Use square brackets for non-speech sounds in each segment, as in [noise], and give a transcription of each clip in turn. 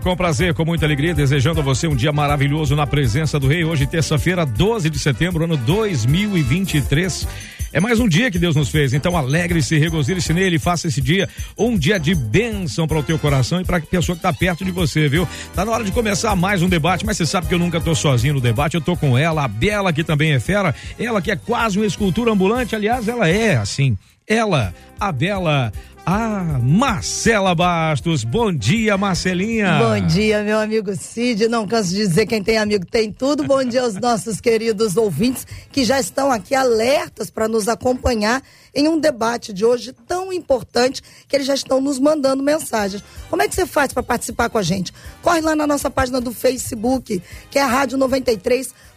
com prazer, com muita alegria, desejando a você um dia maravilhoso na presença do Rei. Hoje, terça-feira, 12 de setembro, ano 2023. É mais um dia que Deus nos fez, então alegre-se, regozile-se nele, faça esse dia um dia de bênção para o teu coração e para a pessoa que está perto de você, viu? Tá na hora de começar mais um debate, mas você sabe que eu nunca tô sozinho no debate, eu tô com ela, a Bela, que também é fera, ela que é quase uma escultura ambulante, aliás, ela é assim. Ela, a Bela, a Marcela Bastos. Bom dia, Marcelinha. Bom dia, meu amigo Cid. Não canso de dizer quem tem amigo tem tudo. Bom dia aos nossos queridos ouvintes que já estão aqui alertas para nos acompanhar em um debate de hoje tão importante que eles já estão nos mandando mensagens. Como é que você faz para participar com a gente? Corre lá na nossa página do Facebook, que é a Rádio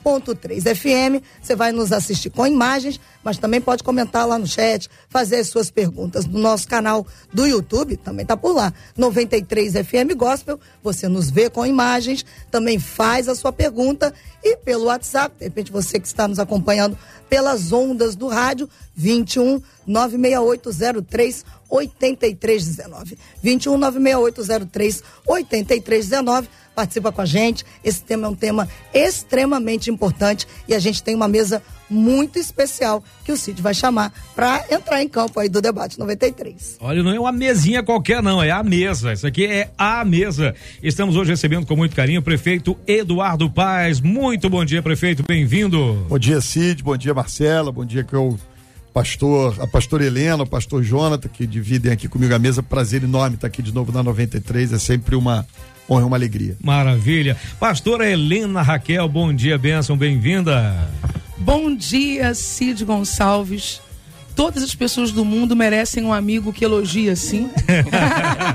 93.3 FM. Você vai nos assistir com imagens, mas também pode comentar lá no chat, fazer as suas perguntas no nosso canal do YouTube, também tá por lá. 93 FM Gospel, você nos vê com imagens, também faz a sua pergunta e pelo WhatsApp, de repente você que está nos acompanhando pelas ondas do rádio 21 96803 8319. 21 96803 8319. Participa com a gente. Esse tema é um tema extremamente importante e a gente tem uma mesa muito especial que o Cid vai chamar para entrar em campo aí do debate 93. Olha, não é uma mesinha qualquer não, é a mesa. Isso aqui é a mesa. Estamos hoje recebendo com muito carinho o prefeito Eduardo Paz. Muito bom dia, prefeito, bem-vindo. Bom dia, Cid, bom dia, Marcela, bom dia que eu pastor, a pastora Helena, o pastor Jonathan, que dividem aqui comigo a mesa. Prazer enorme estar aqui de novo na 93. É sempre uma honra, uma alegria. Maravilha. Pastora Helena Raquel, bom dia, bênção, bem-vinda. Bom dia, Cid Gonçalves. Todas as pessoas do mundo merecem um amigo que elogia assim.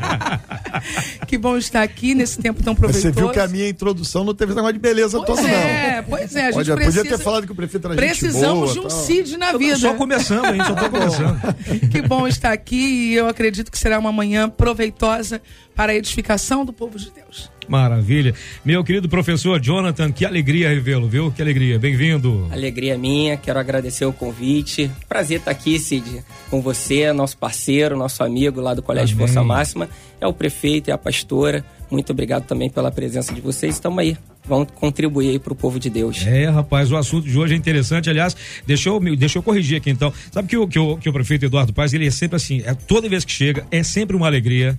[laughs] que bom estar aqui nesse tempo tão proveitoso. Você viu que a minha introdução não teve esse negócio de beleza pois toda, é, não. É, pois é, a gente Pode, precisa... Podia ter falado que o prefeito era Precisamos boa, de um tal. Cid na vida. Só começando, hein? Só tô [laughs] começando. Que bom estar aqui e eu acredito que será uma manhã proveitosa para a edificação do povo de Deus. Maravilha. Meu querido professor Jonathan, que alegria revê-lo, viu? Que alegria. Bem-vindo. Alegria minha, quero agradecer o convite. Prazer estar aqui, Cid, com você, nosso parceiro, nosso amigo lá do Colégio Amém. Força Máxima. É o prefeito e a pastora. Muito obrigado também pela presença de vocês. Estamos aí. Vamos contribuir aí para o povo de Deus. É, rapaz, o assunto de hoje é interessante. Aliás, deixa eu, deixa eu corrigir aqui então. Sabe que o, que o, que o prefeito Eduardo Paz, ele é sempre assim, é, toda vez que chega, é sempre uma alegria.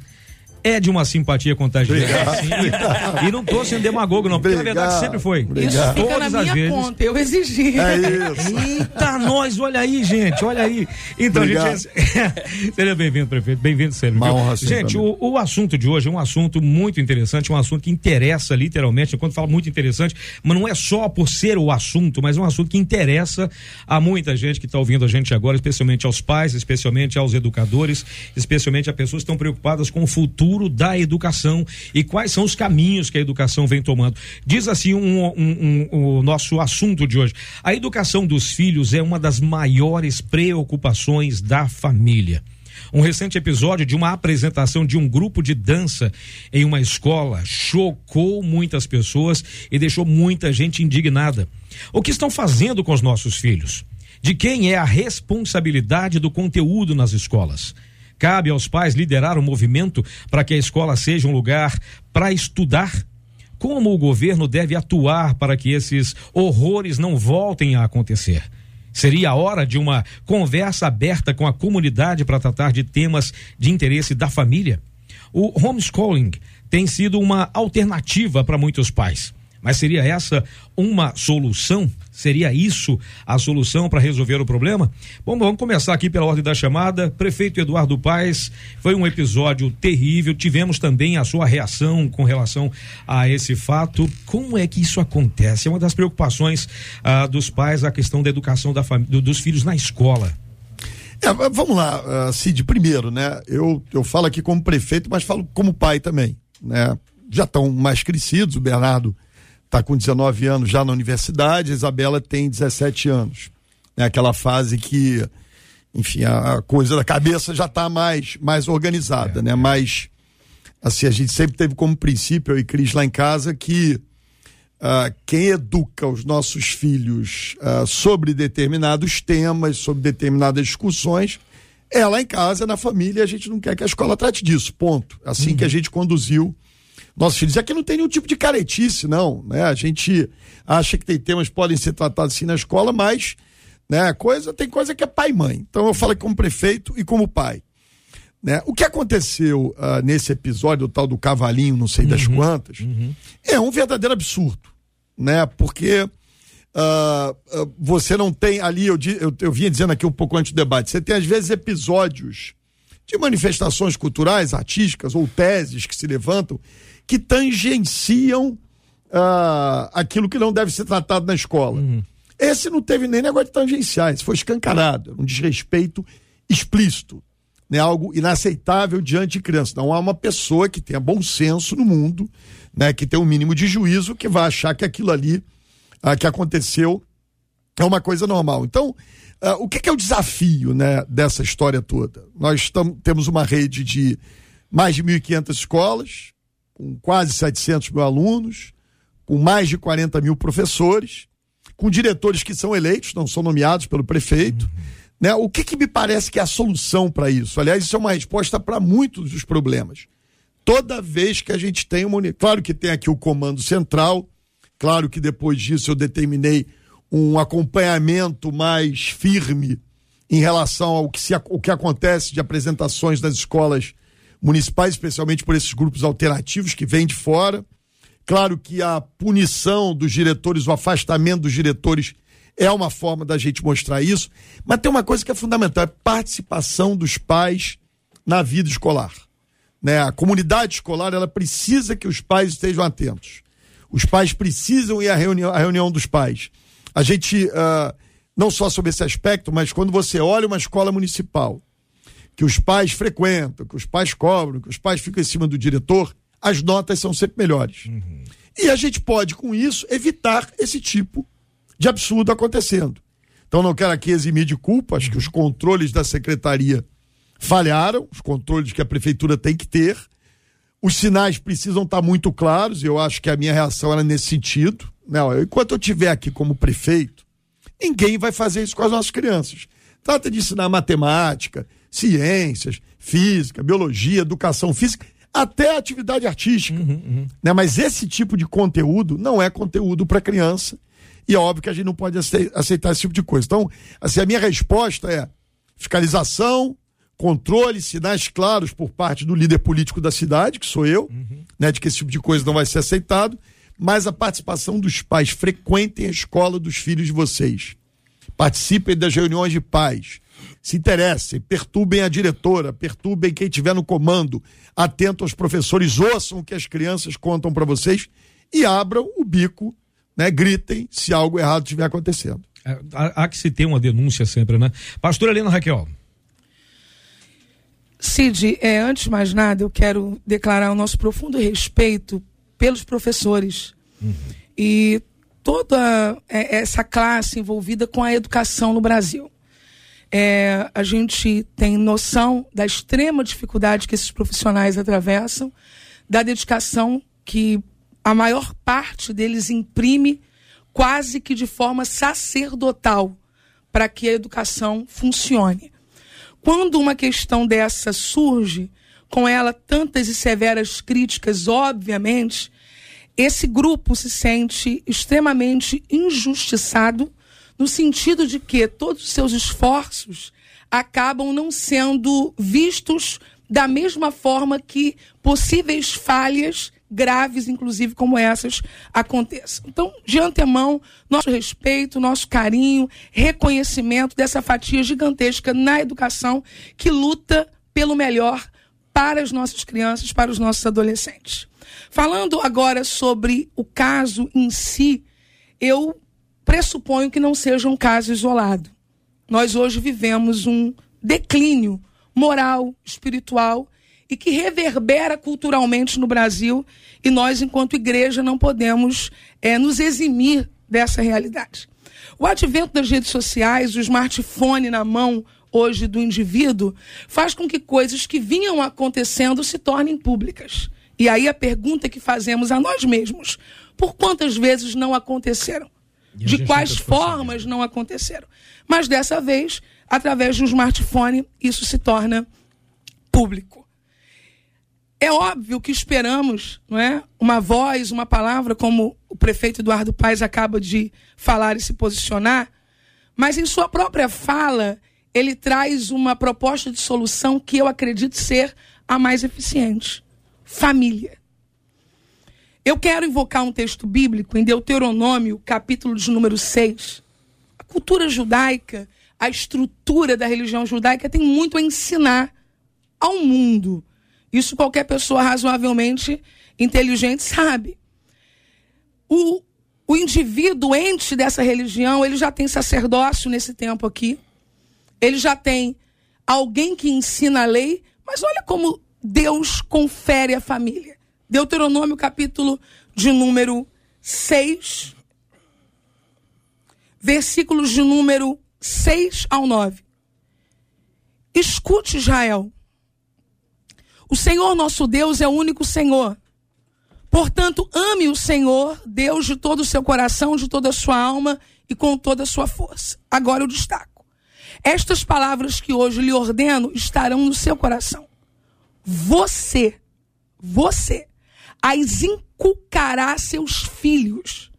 É de uma simpatia contagiante. Assim, e, e não tô sendo demagogo, não, porque na Obrigado. verdade sempre foi. Isso fica na Todas as minha vezes. conta, eu exigi. É isso. Eita, nós, olha aí, gente, olha aí. Então, Obrigado. gente, [laughs] seja bem-vindo, prefeito, bem-vindo sempre. Uma honra sempre, Gente, o, o assunto de hoje é um assunto muito interessante, um assunto que interessa literalmente, quando falo muito interessante, mas não é só por ser o assunto, mas é um assunto que interessa a muita gente que está ouvindo a gente agora, especialmente aos pais, especialmente aos educadores, especialmente a pessoas que estão preocupadas com o futuro da educação e quais são os caminhos que a educação vem tomando. Diz assim um, um- um- o nosso assunto de hoje. A educação dos filhos é uma das maiores preocupações da família. Um recente episódio de uma apresentação de um grupo de dança em uma escola chocou muitas pessoas e deixou muita gente indignada. O que estão fazendo com os nossos filhos? De quem é a responsabilidade do conteúdo nas escolas? Cabe aos pais liderar o movimento para que a escola seja um lugar para estudar? Como o governo deve atuar para que esses horrores não voltem a acontecer? Seria a hora de uma conversa aberta com a comunidade para tratar de temas de interesse da família? O homeschooling tem sido uma alternativa para muitos pais. Mas seria essa uma solução? Seria isso a solução para resolver o problema? Bom, vamos começar aqui pela ordem da chamada. Prefeito Eduardo Paes, foi um episódio terrível. Tivemos também a sua reação com relação a esse fato. Como é que isso acontece? É uma das preocupações ah, dos pais a questão da educação da do- dos filhos na escola. É, vamos lá, uh, Cid, primeiro, né? Eu, eu falo aqui como prefeito, mas falo como pai também, né? Já estão mais crescidos, o Bernardo está com 19 anos já na universidade, a Isabela tem 17 anos. É aquela fase que, enfim, a, coisa da cabeça já está mais, mais organizada, é, né? É. Mas, assim, a gente sempre teve como princípio, eu e Cris lá em casa, que uh, quem educa os nossos filhos uh, sobre determinados temas, sobre determinadas discussões, é lá em casa, na família, a gente não quer que a escola trate disso, ponto. Assim uhum. que a gente conduziu nossos filhos. E aqui não tem nenhum tipo de caretice, não. Né? A gente acha que tem temas que podem ser tratados assim na escola, mas né, coisa, tem coisa que é pai e mãe. Então eu falo como prefeito e como pai. Né? O que aconteceu uh, nesse episódio, o tal do cavalinho, não sei das uhum, quantas, uhum. é um verdadeiro absurdo. Né? Porque uh, uh, você não tem ali, eu, eu, eu vinha dizendo aqui um pouco antes do debate, você tem às vezes episódios de manifestações culturais, artísticas ou teses que se levantam que tangenciam uh, aquilo que não deve ser tratado na escola. Uhum. Esse não teve nem negócio de tangenciar, esse foi escancarado, um desrespeito explícito, né? algo inaceitável diante de criança. Não há uma pessoa que tenha bom senso no mundo, né? que tenha um mínimo de juízo, que vai achar que aquilo ali uh, que aconteceu é uma coisa normal. Então, uh, o que, que, é o desafio né, dessa história toda? Nós temos uma rede de mais de 1.500 escolas, com quase 700 mil alunos, com mais de 40 mil professores, com diretores que são eleitos, não são nomeados pelo prefeito. Uhum. Né? O que, que me parece que é a solução para isso? Aliás, isso é uma resposta para muitos dos problemas. Toda vez que a gente tem uma. Claro que tem aqui o comando central, claro que depois disso eu determinei um acompanhamento mais firme em relação ao que, se, o que acontece de apresentações das escolas municipais, especialmente por esses grupos alternativos que vêm de fora. Claro que a punição dos diretores, o afastamento dos diretores é uma forma da gente mostrar isso, mas tem uma coisa que é fundamental, é a participação dos pais na vida escolar. Né? A comunidade escolar, ela precisa que os pais estejam atentos. Os pais precisam ir à reunião, à reunião dos pais. A gente, uh, não só sobre esse aspecto, mas quando você olha uma escola municipal que os pais frequentam, que os pais cobram, que os pais ficam em cima do diretor, as notas são sempre melhores. Uhum. E a gente pode, com isso, evitar esse tipo de absurdo acontecendo. Então, não quero aqui eximir de culpa, acho que os controles da secretaria falharam, os controles que a prefeitura tem que ter. Os sinais precisam estar muito claros, e eu acho que a minha reação era nesse sentido. Não, né? enquanto eu estiver aqui como prefeito, ninguém vai fazer isso com as nossas crianças. Trata de ensinar matemática, ciências, física, biologia, educação física, até atividade artística. Uhum, uhum. Né? Mas esse tipo de conteúdo não é conteúdo para criança. E é óbvio que a gente não pode aceitar esse tipo de coisa. Então, assim, a minha resposta é fiscalização, controle, sinais claros por parte do líder político da cidade, que sou eu, uhum. né, de que esse tipo de coisa não vai ser aceitado, mas a participação dos pais. Frequentem a escola dos filhos de vocês. Participem das reuniões de pais se interessem, perturbem a diretora, perturbem quem estiver no comando, atento aos professores, ouçam o que as crianças contam para vocês e abram o bico, né? Gritem se algo errado estiver acontecendo. É, há, há, que se ter uma denúncia sempre, né? Pastora Helena Raquel. Cid, é, antes de mais nada, eu quero declarar o nosso profundo respeito pelos professores uhum. e toda é, essa classe envolvida com a educação no Brasil é, a gente tem noção da extrema dificuldade que esses profissionais atravessam, da dedicação que a maior parte deles imprime quase que de forma sacerdotal para que a educação funcione. Quando uma questão dessa surge, com ela tantas e severas críticas, obviamente, esse grupo se sente extremamente injustiçado no sentido de que todos os seus esforços acabam não sendo vistos da mesma forma que possíveis falhas graves, inclusive como essas, aconteçam. Então, de antemão, nosso respeito, nosso carinho, reconhecimento dessa fatia gigantesca na educação que luta pelo melhor para as nossas crianças, para os nossos adolescentes. Falando agora sobre o caso em si, eu pressuponho que não seja um caso isolado. Nós hoje vivemos um declínio moral, espiritual e que reverbera culturalmente no Brasil e nós, enquanto igreja, não podemos é, nos eximir dessa realidade. O advento das redes sociais, o smartphone na mão hoje do indivíduo, faz com que coisas que vinham acontecendo se tornem públicas. E aí a pergunta que fazemos a nós mesmos: por quantas vezes não aconteceram? De quais formas não aconteceram? Mas dessa vez, através de um smartphone, isso se torna público. É óbvio que esperamos, não é, uma voz, uma palavra, como o prefeito Eduardo Paes acaba de falar e se posicionar, mas em sua própria fala, ele traz uma proposta de solução que eu acredito ser a mais eficiente família. Eu quero invocar um texto bíblico em Deuteronômio, capítulo de número 6. A cultura judaica, a estrutura da religião judaica tem muito a ensinar ao mundo. Isso qualquer pessoa razoavelmente inteligente sabe. O, o indivíduo ente dessa religião, ele já tem sacerdócio nesse tempo aqui. Ele já tem alguém que ensina a lei, mas olha como Deus confere à família. Deuteronômio, capítulo de número 6, versículos de número 6 ao 9. Escute, Israel. O Senhor nosso Deus é o único Senhor. Portanto, ame o Senhor, Deus, de todo o seu coração, de toda a sua alma e com toda a sua força. Agora eu destaco. Estas palavras que hoje lhe ordeno estarão no seu coração você, você, as inculcará a seus filhos,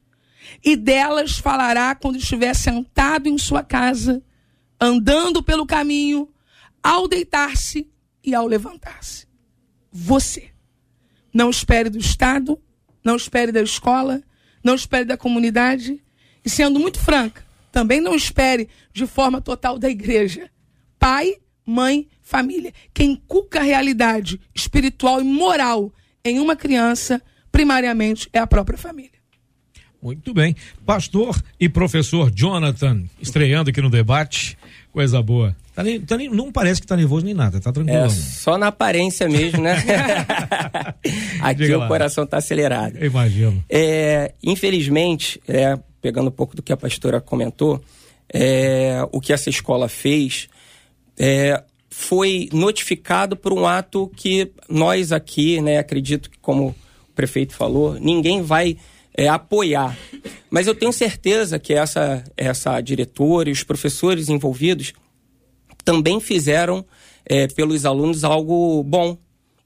e delas falará quando estiver sentado em sua casa, andando pelo caminho, ao deitar-se e ao levantar-se. Você. Não espere do Estado, não espere da escola, não espere da comunidade, e sendo muito franca, também não espere de forma total da igreja. Pai, mãe, família. Quem inculca a realidade espiritual e moral em uma criança, primariamente, é a própria família. Muito bem. Pastor e professor Jonathan, estreando aqui no debate. Coisa boa. Tá nem, tá nem, não parece que tá nervoso nem nada, tá tranquilo. É, só na aparência mesmo, né? [laughs] Aqui Diga o lá. coração tá acelerado. Eu imagino. É, infelizmente, é, pegando um pouco do que a pastora comentou, é, o que essa escola fez, é, foi notificado por um ato que nós aqui, né, acredito que como o prefeito falou, ninguém vai é, apoiar. Mas eu tenho certeza que essa, essa diretora e os professores envolvidos também fizeram é, pelos alunos algo bom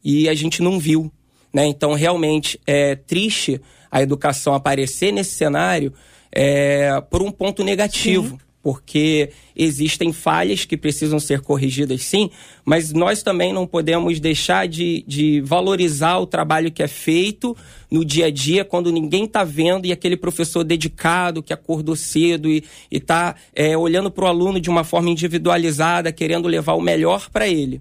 e a gente não viu. Né? Então, realmente é triste a educação aparecer nesse cenário é, por um ponto negativo. Sim porque existem falhas que precisam ser corrigidas sim, mas nós também não podemos deixar de, de valorizar o trabalho que é feito no dia a dia, quando ninguém está vendo e aquele professor dedicado que acordou cedo e está é, olhando para o aluno de uma forma individualizada, querendo levar o melhor para ele.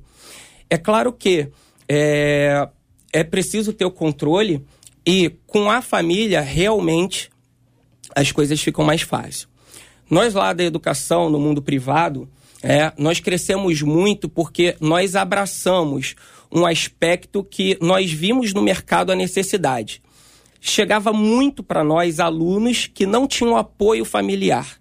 É claro que é, é preciso ter o controle e com a família realmente as coisas ficam mais fáceis. Nós lá da educação, no mundo privado, é, nós crescemos muito porque nós abraçamos um aspecto que nós vimos no mercado a necessidade. Chegava muito para nós alunos que não tinham apoio familiar.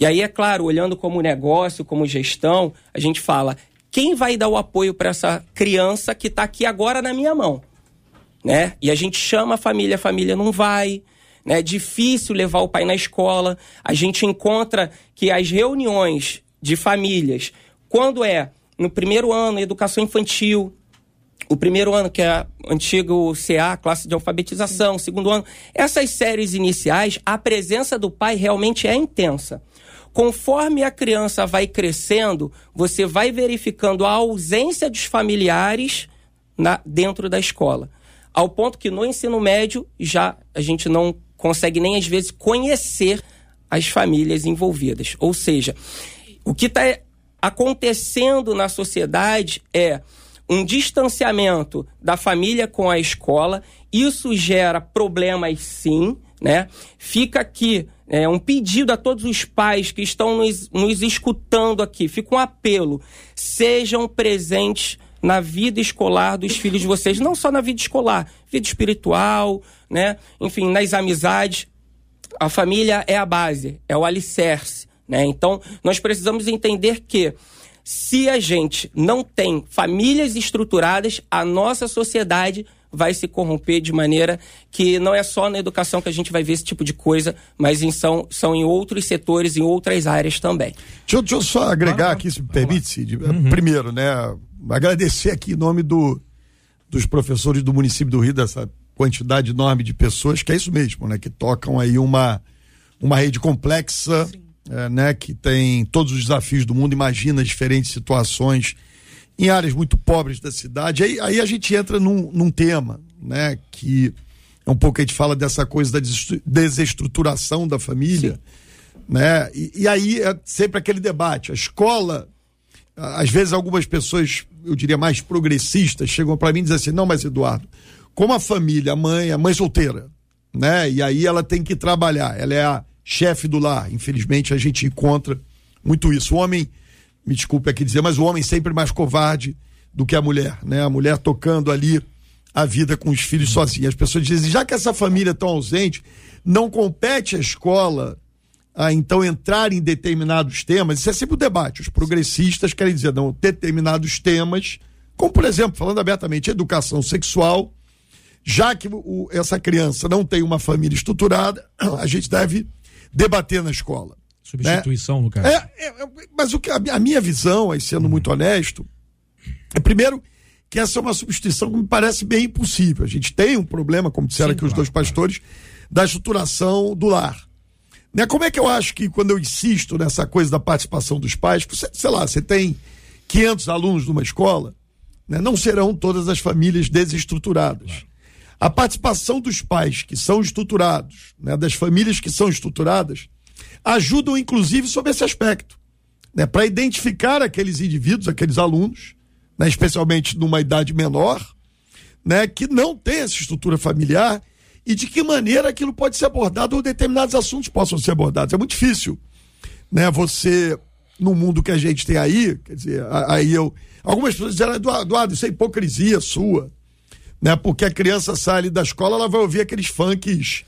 E aí, é claro, olhando como negócio, como gestão, a gente fala: quem vai dar o apoio para essa criança que está aqui agora na minha mão? Né? E a gente chama a família, a família não vai, né? É difícil levar o pai na escola. A gente encontra que as reuniões de famílias, quando é no primeiro ano, educação infantil, o primeiro ano, que é antigo CA, classe de alfabetização, segundo ano, essas séries iniciais, a presença do pai realmente é intensa. Conforme a criança vai crescendo, você vai verificando a ausência dos familiares na, dentro da escola. Ao ponto que no ensino médio já a gente não consegue nem às vezes conhecer as famílias envolvidas. Ou seja, o que está acontecendo na sociedade é um distanciamento da família com a escola. Isso gera problemas, sim, né? Fica aqui é, um pedido a todos os pais que estão nos, nos escutando aqui. Fica um apelo: sejam presentes na vida escolar dos filhos de vocês, não só na vida escolar, vida espiritual, né? Enfim, nas amizades. A família é a base, é o alicerce, né? Então, nós precisamos entender que se a gente não tem famílias estruturadas, a nossa sociedade vai se corromper de maneira que não é só na educação que a gente vai ver esse tipo de coisa, mas em, são, são em outros setores, em outras áreas também. Deixa, eu, deixa eu só agregar aqui, se me permite, Cid. Uhum. Primeiro, né, agradecer aqui em nome do, dos professores do município do Rio, dessa quantidade enorme de pessoas, que é isso mesmo, né, que tocam aí uma, uma rede complexa, é, né, que tem todos os desafios do mundo, imagina diferentes situações em áreas muito pobres da cidade. Aí, aí a gente entra num, num tema, né, que é um pouco a gente fala dessa coisa da desestruturação da família, Sim. né? E, e, aí é sempre aquele debate. A escola, às vezes algumas pessoas, eu diria mais progressistas, chegam para mim e dizem assim: "Não, mas Eduardo, como a família, a mãe, a mãe solteira, né? E aí ela tem que trabalhar, ela é a chefe do lar. Infelizmente a gente encontra muito isso. O homem me desculpe aqui dizer, mas o homem sempre mais covarde do que a mulher, né? A mulher tocando ali a vida com os filhos sozinha. As pessoas dizem, já que essa família é tão ausente, não compete à escola a então entrar em determinados temas. Isso é sempre o debate. Os progressistas querem dizer, não, determinados temas, como por exemplo, falando abertamente, educação sexual, já que o, essa criança não tem uma família estruturada, [clears throat] a gente deve debater na escola. Substituição, né? no caso. É, é, é, mas o que, a, a, minha visão, aí sendo muito honesto, é primeiro que essa é uma substituição que me parece bem impossível. A gente tem um problema, como disseram Sim, aqui claro, os dois pastores, claro. da estruturação do lar. Né? Como é que eu acho que quando eu insisto nessa coisa da participação dos pais, você, sei lá, você tem 500 alunos numa escola, né? não serão todas as famílias desestruturadas. A participação dos pais que são estruturados, né? das famílias que são estruturadas, ajudam inclusive sobre esse aspecto, né, para identificar aqueles indivíduos, aqueles alunos, né, especialmente numa idade menor, né, que não tem essa estrutura familiar e de que maneira aquilo pode ser abordado ou determinados assuntos possam ser abordados. É muito difícil, né, você no mundo que a gente tem aí, quer dizer, aí eu algumas pessoas dizem, Eduardo, isso é hipocrisia sua, né? Porque a criança sai ali da escola, ela vai ouvir aqueles funks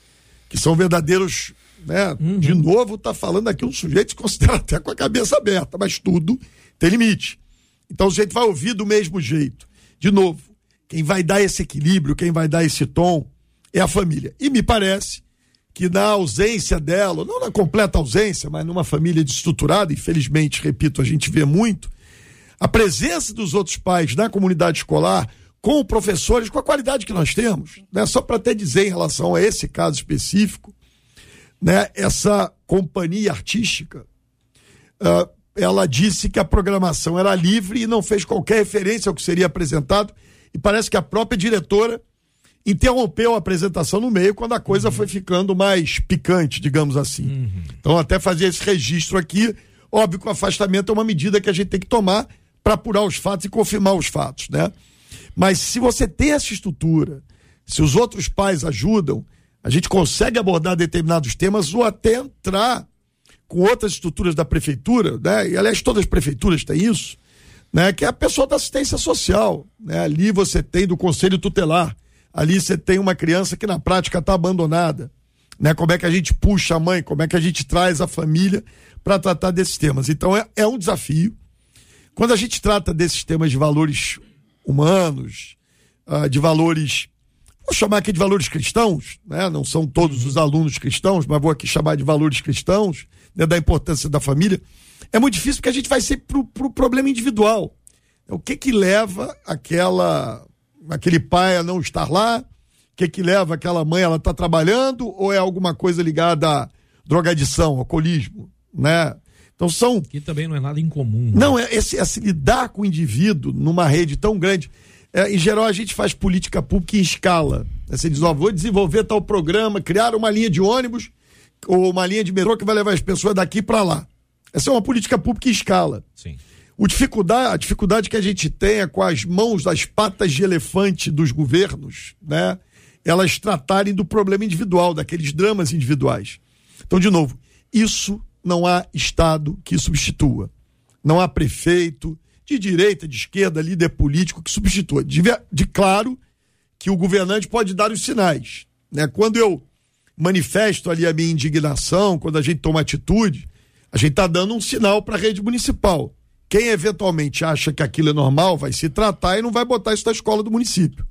que são verdadeiros né? Uhum. De novo, está falando aqui um sujeito que se considera até com a cabeça aberta, mas tudo tem limite. Então o sujeito vai ouvir do mesmo jeito. De novo, quem vai dar esse equilíbrio, quem vai dar esse tom é a família. E me parece que na ausência dela, não na completa ausência, mas numa família desestruturada, infelizmente, repito, a gente vê muito, a presença dos outros pais na comunidade escolar, com professores, com a qualidade que nós temos, né? só para até dizer em relação a esse caso específico, né, essa companhia artística, uh, ela disse que a programação era livre e não fez qualquer referência ao que seria apresentado. E parece que a própria diretora interrompeu a apresentação no meio quando a coisa uhum. foi ficando mais picante, digamos assim. Uhum. Então, até fazer esse registro aqui, óbvio que o afastamento é uma medida que a gente tem que tomar para apurar os fatos e confirmar os fatos, né? Mas se você tem essa estrutura, se os outros pais ajudam, a gente consegue abordar determinados temas ou até entrar com outras estruturas da prefeitura, né? E aliás, todas as prefeituras têm isso, né? Que é a pessoa da assistência social, né? Ali você tem do conselho tutelar, ali você tem uma criança que na prática está abandonada, né? Como é que a gente puxa a mãe, como é que a gente traz a família para tratar desses temas? Então é, é um desafio. Quando a gente trata desses temas de valores humanos, uh, de valores vou chamar aqui de valores cristãos, né? não são todos os alunos cristãos, mas vou aqui chamar de valores cristãos, né? da importância da família. É muito difícil porque a gente vai ser pro, pro problema individual. O que que leva aquela aquele pai a não estar lá? O que que leva aquela mãe ela tá trabalhando ou é alguma coisa ligada à drogadição, alcoolismo, né? Então são que também não é nada incomum. Né? Não é esse, esse lidar com o indivíduo numa rede tão grande é, em geral, a gente faz política pública em escala. Você diz, ó, vou desenvolver tal programa, criar uma linha de ônibus ou uma linha de metrô que vai levar as pessoas daqui para lá. Essa é uma política pública em escala. Sim. O dificuldade, a dificuldade que a gente tem é com as mãos das patas de elefante dos governos, né? Elas tratarem do problema individual, daqueles dramas individuais. Então, de novo, isso não há Estado que substitua. Não há prefeito, de direita, de esquerda, líder político que substitua. De, de claro que o governante pode dar os sinais. Né? Quando eu manifesto ali a minha indignação, quando a gente toma atitude, a gente está dando um sinal para a rede municipal. Quem eventualmente acha que aquilo é normal vai se tratar e não vai botar isso na escola do município.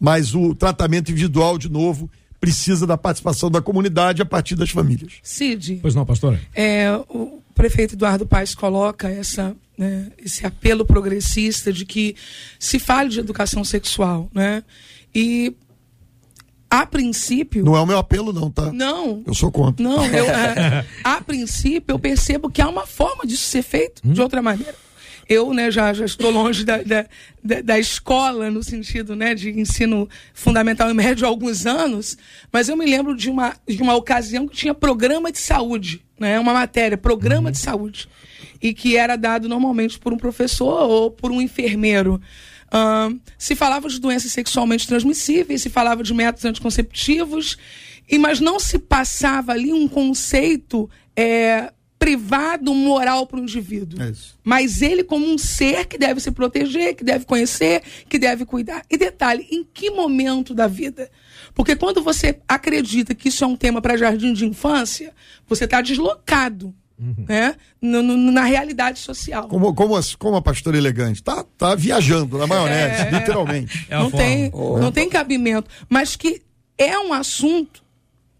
Mas o tratamento individual, de novo, precisa da participação da comunidade a partir das famílias. Cid. Pois não, pastora? É, o prefeito Eduardo Paes coloca essa, né, esse apelo progressista de que se fale de educação sexual, né? E a princípio. Não é o meu apelo, não, tá? Não. Eu sou contra. Não, eu, [laughs] a, a princípio eu percebo que há uma forma disso ser feito hum? de outra maneira. Eu, né, já, já estou longe da, da, da, da, escola, no sentido, né, de ensino fundamental e médio há alguns anos, mas eu me lembro de uma, de uma ocasião que tinha programa de saúde, né, uma matéria, programa uhum. de saúde, e que era dado normalmente por um professor ou por um enfermeiro. Uh, se falava de doenças sexualmente transmissíveis, se falava de métodos anticonceptivos, e, mas não se passava ali um conceito é, privado moral para o indivíduo. É mas ele como um ser que deve se proteger, que deve conhecer, que deve cuidar. E detalhe, em que momento da vida? Porque quando você acredita que isso é um tema para jardim de infância, você está deslocado Uhum. Né? No, no, na realidade social. Como, como, a, como a pastora elegante, tá, tá viajando na maionese, é, literalmente. É não, tem, oh. não tem cabimento. Mas que é um assunto,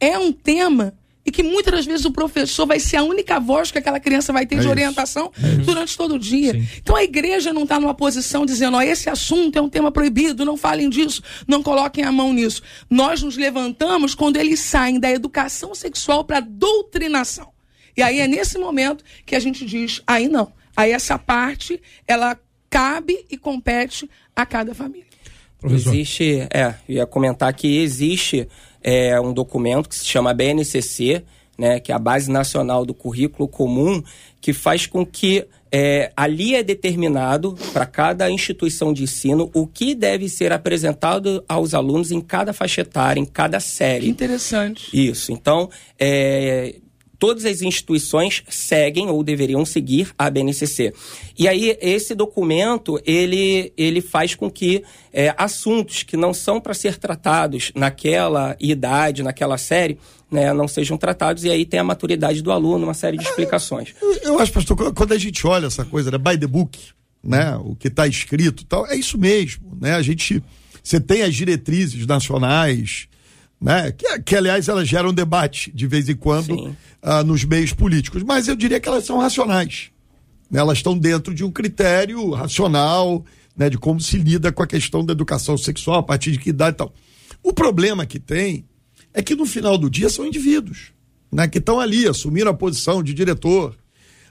é um tema e que muitas das vezes o professor vai ser a única voz que aquela criança vai ter é de isso. orientação é durante todo o dia. Sim. Então a igreja não está numa posição dizendo, ó, esse assunto é um tema proibido, não falem disso, não coloquem a mão nisso. Nós nos levantamos quando eles saem da educação sexual para doutrinação. E aí é nesse momento que a gente diz, aí não. Aí essa parte, ela cabe e compete a cada família. Professor. Existe, é, ia comentar que existe é, um documento que se chama BNCC, né, que é a Base Nacional do Currículo Comum, que faz com que é, ali é determinado para cada instituição de ensino o que deve ser apresentado aos alunos em cada faixa etária, em cada série. Que interessante. Isso. Então, é, todas as instituições seguem ou deveriam seguir a BNCC. E aí esse documento ele, ele faz com que é, assuntos que não são para ser tratados naquela idade, naquela série, né, não sejam tratados e aí tem a maturidade do aluno, uma série de explicações. Eu, eu acho, pastor, quando a gente olha essa coisa, né, by the book, né, o que está escrito, tal, é isso mesmo, né? A gente, você tem as diretrizes nacionais né? Que, que aliás elas geram debate de vez em quando uh, nos meios políticos, mas eu diria que elas são racionais. Né? Elas estão dentro de um critério racional, né? De como se lida com a questão da educação sexual, a partir de que idade e tal. O problema que tem é que no final do dia são indivíduos, né? Que estão ali, assumiram a posição de diretor,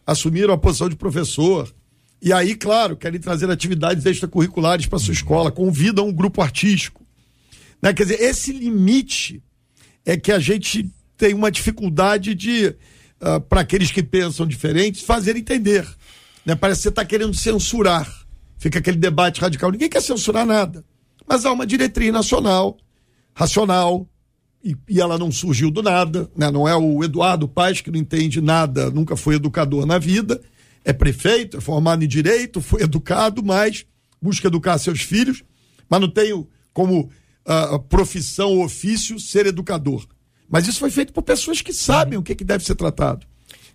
assumiram a posição de professor, e aí, claro, querem trazer atividades extracurriculares para sua escola, convidam um grupo artístico. Né? Quer dizer, esse limite é que a gente tem uma dificuldade de, uh, ah, para aqueles que pensam diferentes, fazer entender. Né? Parece que você está querendo censurar. Fica aquele debate radical. Ninguém quer censurar nada. Mas há uma diretriz nacional, racional, e, e, ela não surgiu do nada. Né? Não é o Eduardo Paz, que não entende nada, nunca foi educador na vida. É prefeito, é formado em direito, foi educado, mas busca educar seus filhos, mas não tem como uh, profissão ofício ser educador. Mas isso foi feito por pessoas que sabem o que, que deve ser tratado.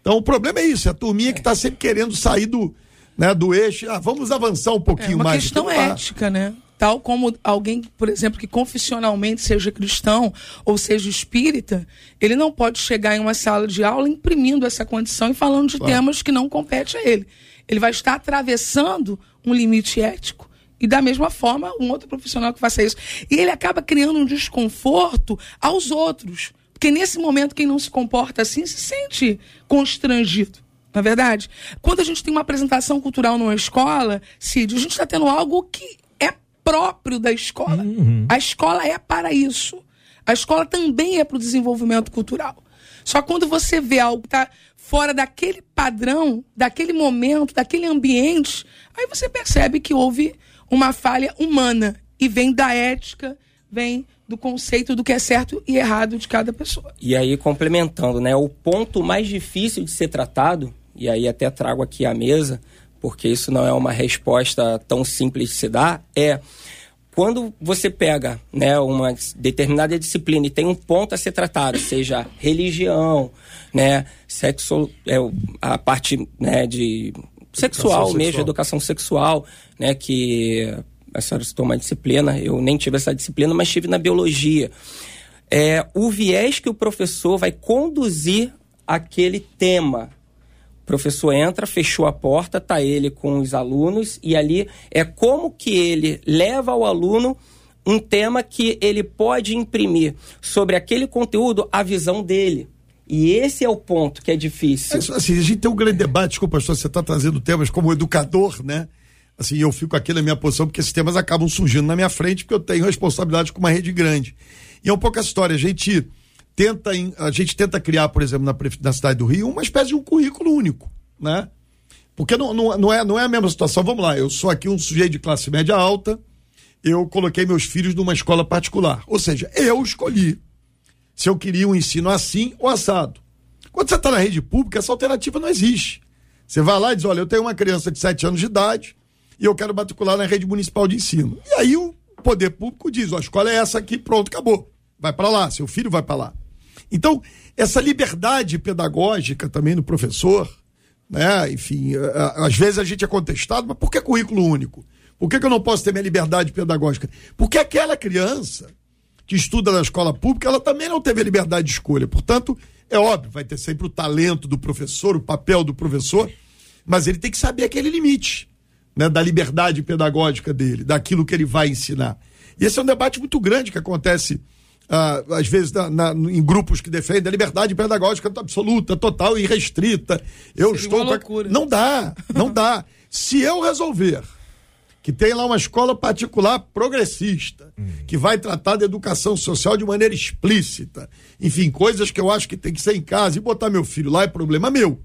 Então o problema é isso, é a turminha que está sempre querendo sair do, né, do eixo. Ah, vamos avançar um pouquinho é uma mais. questão ética, né? Tal como alguém, por exemplo, que confessionalmente seja cristão ou seja espírita, ele não pode chegar em uma sala de aula imprimindo essa condição e falando de claro. temas que não competem a ele. Ele vai estar atravessando um limite ético e da mesma forma, um outro profissional que faça isso. E ele acaba criando um desconforto aos outros. Porque nesse momento, quem não se comporta assim se sente constrangido. Na é verdade, quando a gente tem uma apresentação cultural numa escola, Cid, a gente está tendo algo que é próprio da escola. Uhum. A escola é para isso. A escola também é para o desenvolvimento cultural. Só quando você vê algo que está fora daquele padrão, daquele momento, daquele ambiente, aí você percebe que houve uma falha humana e vem da ética, vem do conceito do que é certo e errado de cada pessoa. E aí, complementando, né, o ponto mais difícil de ser tratado, e aí até trago aqui à mesa, porque isso não é uma resposta tão simples de se dar, é quando você pega né, uma determinada disciplina e tem um ponto a ser tratado, seja religião, né, sexo, é, a parte né, de sexual educação mesmo, sexual. educação sexual, né, que a senhora citou uma disciplina, eu nem tive essa disciplina, mas tive na biologia. É, o viés que o professor vai conduzir aquele tema. O professor entra, fechou a porta, tá ele com os alunos e ali é como que ele leva ao aluno um tema que ele pode imprimir sobre aquele conteúdo a visão dele. E esse é o ponto que é difícil. É, assim, a gente tem um grande debate, desculpa, pastor, você está trazendo temas como educador, né? Assim, eu fico aqui na minha posição porque esses temas acabam surgindo na minha frente porque eu tenho responsabilidade com uma rede grande. E é um pouco essa história, a gente tenta, a gente tenta criar, por exemplo, na, na cidade do Rio, uma espécie de um currículo único, né? Porque não, não, não, é, não é a mesma situação. Vamos lá, eu sou aqui um sujeito de classe média alta, eu coloquei meus filhos numa escola particular. Ou seja, eu escolhi se eu queria um ensino assim ou assado. Quando você está na rede pública, essa alternativa não existe. Você vai lá e diz: olha, eu tenho uma criança de 7 anos de idade e eu quero matricular na rede municipal de ensino. E aí o poder público diz: a escola é essa aqui, pronto, acabou. Vai para lá, seu filho vai para lá. Então, essa liberdade pedagógica também do professor, né? Enfim, às vezes a gente é contestado, mas por que currículo único? Por que, que eu não posso ter minha liberdade pedagógica? Porque aquela criança que estuda na escola pública, ela também não teve a liberdade de escolha. Portanto, é óbvio, vai ter sempre o talento do professor, o papel do professor, mas ele tem que saber aquele limite né, da liberdade pedagógica dele, daquilo que ele vai ensinar. E esse é um debate muito grande que acontece, uh, às vezes, na, na, em grupos que defendem a liberdade pedagógica absoluta, total e restrita. Eu Seria estou. Loucura. Não dá, não dá. [laughs] Se eu resolver que tem lá uma escola particular progressista, hum. que vai tratar da educação social de maneira explícita. Enfim, coisas que eu acho que tem que ser em casa e botar meu filho lá é problema meu.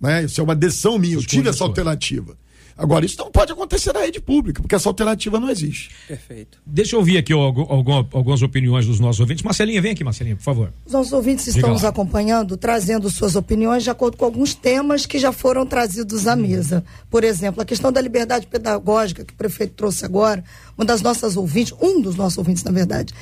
Né? Isso é uma decisão minha, eu tive essa alternativa. Agora, isso não pode acontecer na rede pública, porque essa alternativa não existe. Perfeito. Deixa eu ouvir aqui algumas opiniões dos nossos ouvintes. Marcelinha, vem aqui, Marcelinha, por favor. Os nossos ouvintes Diga estão lá. nos acompanhando, trazendo suas opiniões de acordo com alguns temas que já foram trazidos à mesa. Por exemplo, a questão da liberdade pedagógica que o prefeito trouxe agora, uma das nossas ouvintes, um dos nossos ouvintes, na verdade,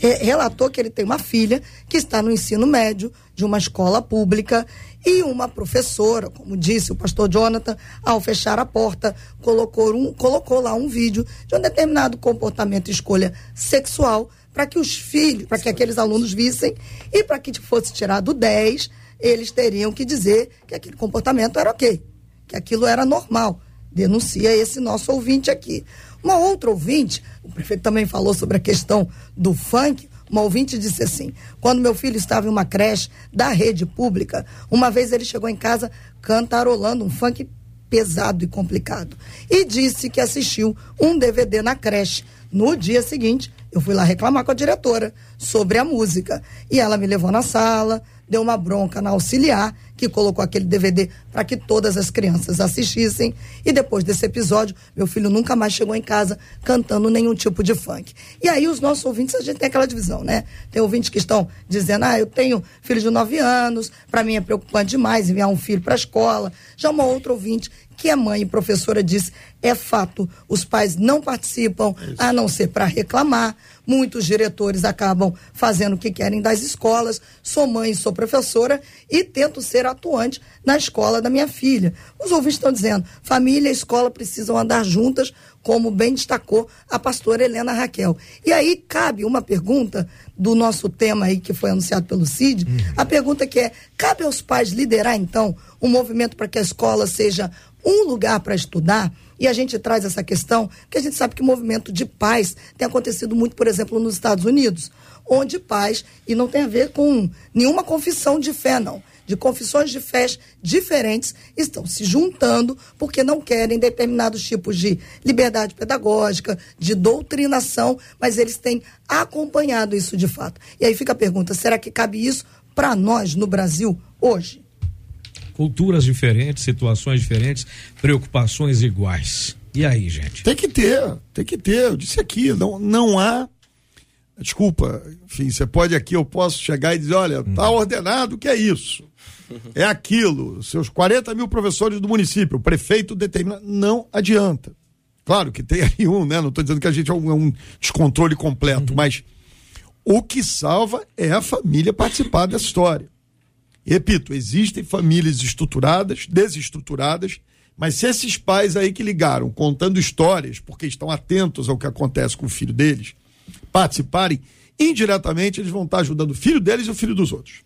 relatou que ele tem uma filha que está no ensino médio de uma escola pública e uma professora, como disse o pastor Jonathan, ao fechar a porta, colocou, um, colocou lá um vídeo de um determinado comportamento e escolha sexual para que os filhos, para que aqueles alunos vissem e para que fosse tirado 10, eles teriam que dizer que aquele comportamento era ok, que aquilo era normal. Denuncia esse nosso ouvinte aqui. Uma outra ouvinte, o prefeito também falou sobre a questão do funk. Uma ouvinte disse assim: quando meu filho estava em uma creche da rede pública, uma vez ele chegou em casa cantarolando um funk pesado e complicado. E disse que assistiu um DVD na creche. No dia seguinte, eu fui lá reclamar com a diretora sobre a música. E ela me levou na sala, deu uma bronca na auxiliar, que colocou aquele DVD para que todas as crianças assistissem. E depois desse episódio, meu filho nunca mais chegou em casa cantando nenhum tipo de funk. E aí, os nossos ouvintes, a gente tem aquela divisão, né? Tem ouvintes que estão dizendo: ah, eu tenho filho de 9 anos, para mim é preocupante demais enviar um filho para a escola. Já uma outra ouvinte que é mãe e professora disse é fato, os pais não participam, Isso. a não ser para reclamar. Muitos diretores acabam fazendo o que querem das escolas. Sou mãe, sou professora e tento ser atuante na escola da minha filha. Os ouvintes estão dizendo: família e escola precisam andar juntas, como bem destacou a pastora Helena Raquel. E aí cabe uma pergunta do nosso tema aí que foi anunciado pelo CID. Uhum. A pergunta que é: cabe aos pais liderar então um movimento para que a escola seja um lugar para estudar? E a gente traz essa questão, porque a gente sabe que o movimento de paz tem acontecido muito, por exemplo, nos Estados Unidos, onde paz, e não tem a ver com nenhuma confissão de fé, não, de confissões de fé diferentes, estão se juntando porque não querem determinados tipos de liberdade pedagógica, de doutrinação, mas eles têm acompanhado isso de fato. E aí fica a pergunta: será que cabe isso para nós no Brasil hoje? Culturas diferentes, situações diferentes, preocupações iguais. E aí, gente? Tem que ter, tem que ter. Eu disse aqui, não, não há Desculpa, enfim, você pode aqui, eu posso chegar e dizer, olha, tá ordenado o que é isso. É aquilo, seus 40 mil professores do município, o prefeito determina, não adianta. Claro que tem [laughs] aí um, né? Não estou dizendo que a gente é um, é um descontrole completo, mas o que salva é a família participar dessa história. Repito, existem famílias estruturadas, desestruturadas, mas se esses pais aí que ligaram contando histórias, porque estão atentos ao que acontece com o filho deles, participarem, indiretamente eles vão estar ajudando o filho deles e o filho dos outros.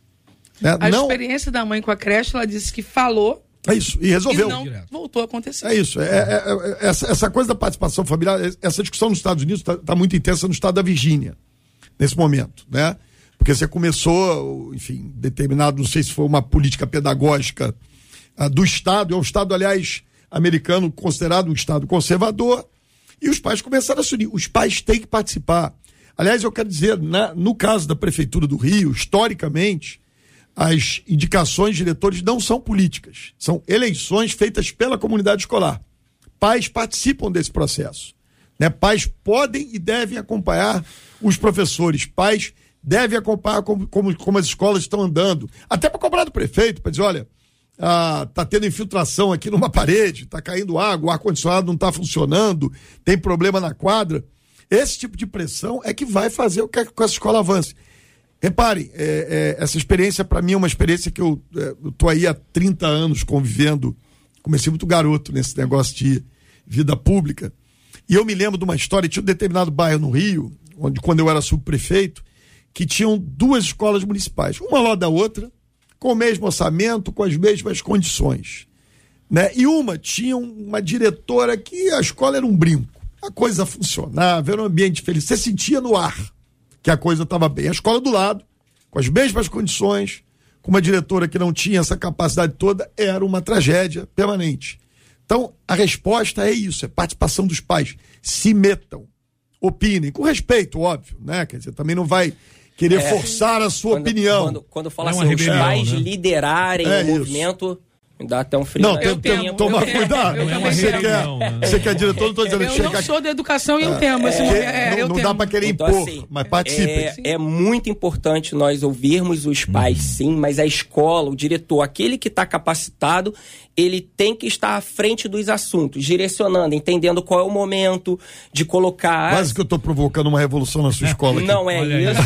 Né? A Não, experiência da mãe com a creche, ela disse que falou é isso, e resolveu. e não voltou a acontecer. É isso. É, é- é- essa, essa coisa da participação familiar, essa discussão nos Estados Unidos está muito intensa no estado da Virgínia, nesse momento, né? Porque você começou, enfim, determinado, não sei se foi uma política pedagógica ah, do Estado, é um Estado, aliás, americano, considerado um Estado conservador, e os pais começaram a se unir. Os pais têm que participar. Aliás, eu quero dizer, na- no caso da Prefeitura do Rio, historicamente, as indicações de diretores não são políticas, são eleições feitas pela comunidade escolar. Pais participam desse processo. Né? Pais podem e devem acompanhar os professores. Pais devem acompanhar como, como, como as escolas estão andando. Até para cobrar do prefeito, para dizer, olha, ah, tá tendo infiltração aqui numa parede, tá caindo água, o ar-condicionado não está funcionando, tem problema na quadra. Esse tipo de pressão é que vai fazer que essa escola avance. Reparem, é, é, essa experiência para mim é uma experiência que eu, é, eu tô aí há 30 anos convivendo. Comecei muito garoto nesse negócio de vida pública. E eu me lembro de uma história, tinha um determinado bairro no Rio, onde quando eu era subprefeito, que tinham duas escolas municipais, uma lá da outra, com o mesmo orçamento, com as mesmas condições. Né? E uma tinha uma diretora que a escola era um brinco. A coisa funcionava, era um ambiente feliz. Você sentia no ar que a coisa estava bem. A escola do lado, com as mesmas condições, com uma diretora que não tinha essa capacidade toda, era uma tragédia permanente. Então, a resposta é isso: é participação dos pais. Se metam, opinem, com respeito, óbvio, né? Quer dizer, também não vai querer É. forçar a sua Quando, opinião. quando, quando fala É assim, os rebelião, pais né? liderarem É o isso. movimento, me dá até um frio. Não, na tem, tem, eu tomar cuidado. Eu você, quer, Não, né? você quer diretor, não estou dizendo Eu que não sou da educação e eu temo. Esse que momento, é, não, eu não temo. dá para querer Então, impor, assim, mas participem. É, é muito importante nós ouvirmos os pais, sim, mas a escola, o diretor, aquele que está capacitado, ele tem que estar à frente dos assuntos, direcionando, entendendo qual é o momento de colocar. Quase que eu estou provocando uma revolução na sua escola. aqui. Não é Olha isso.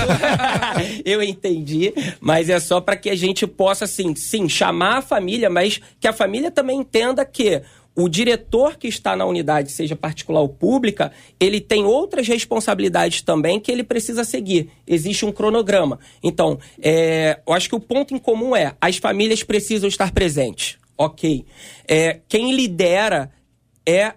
[laughs] eu entendi, mas é só para que a gente possa, assim, sim, chamar a família, mas que a família também entenda que o diretor que está na unidade, seja particular ou pública, ele tem outras responsabilidades também que ele precisa seguir. Existe um cronograma. Então, é, eu acho que o ponto em comum é as famílias precisam estar presentes. Ok. É, quem lidera é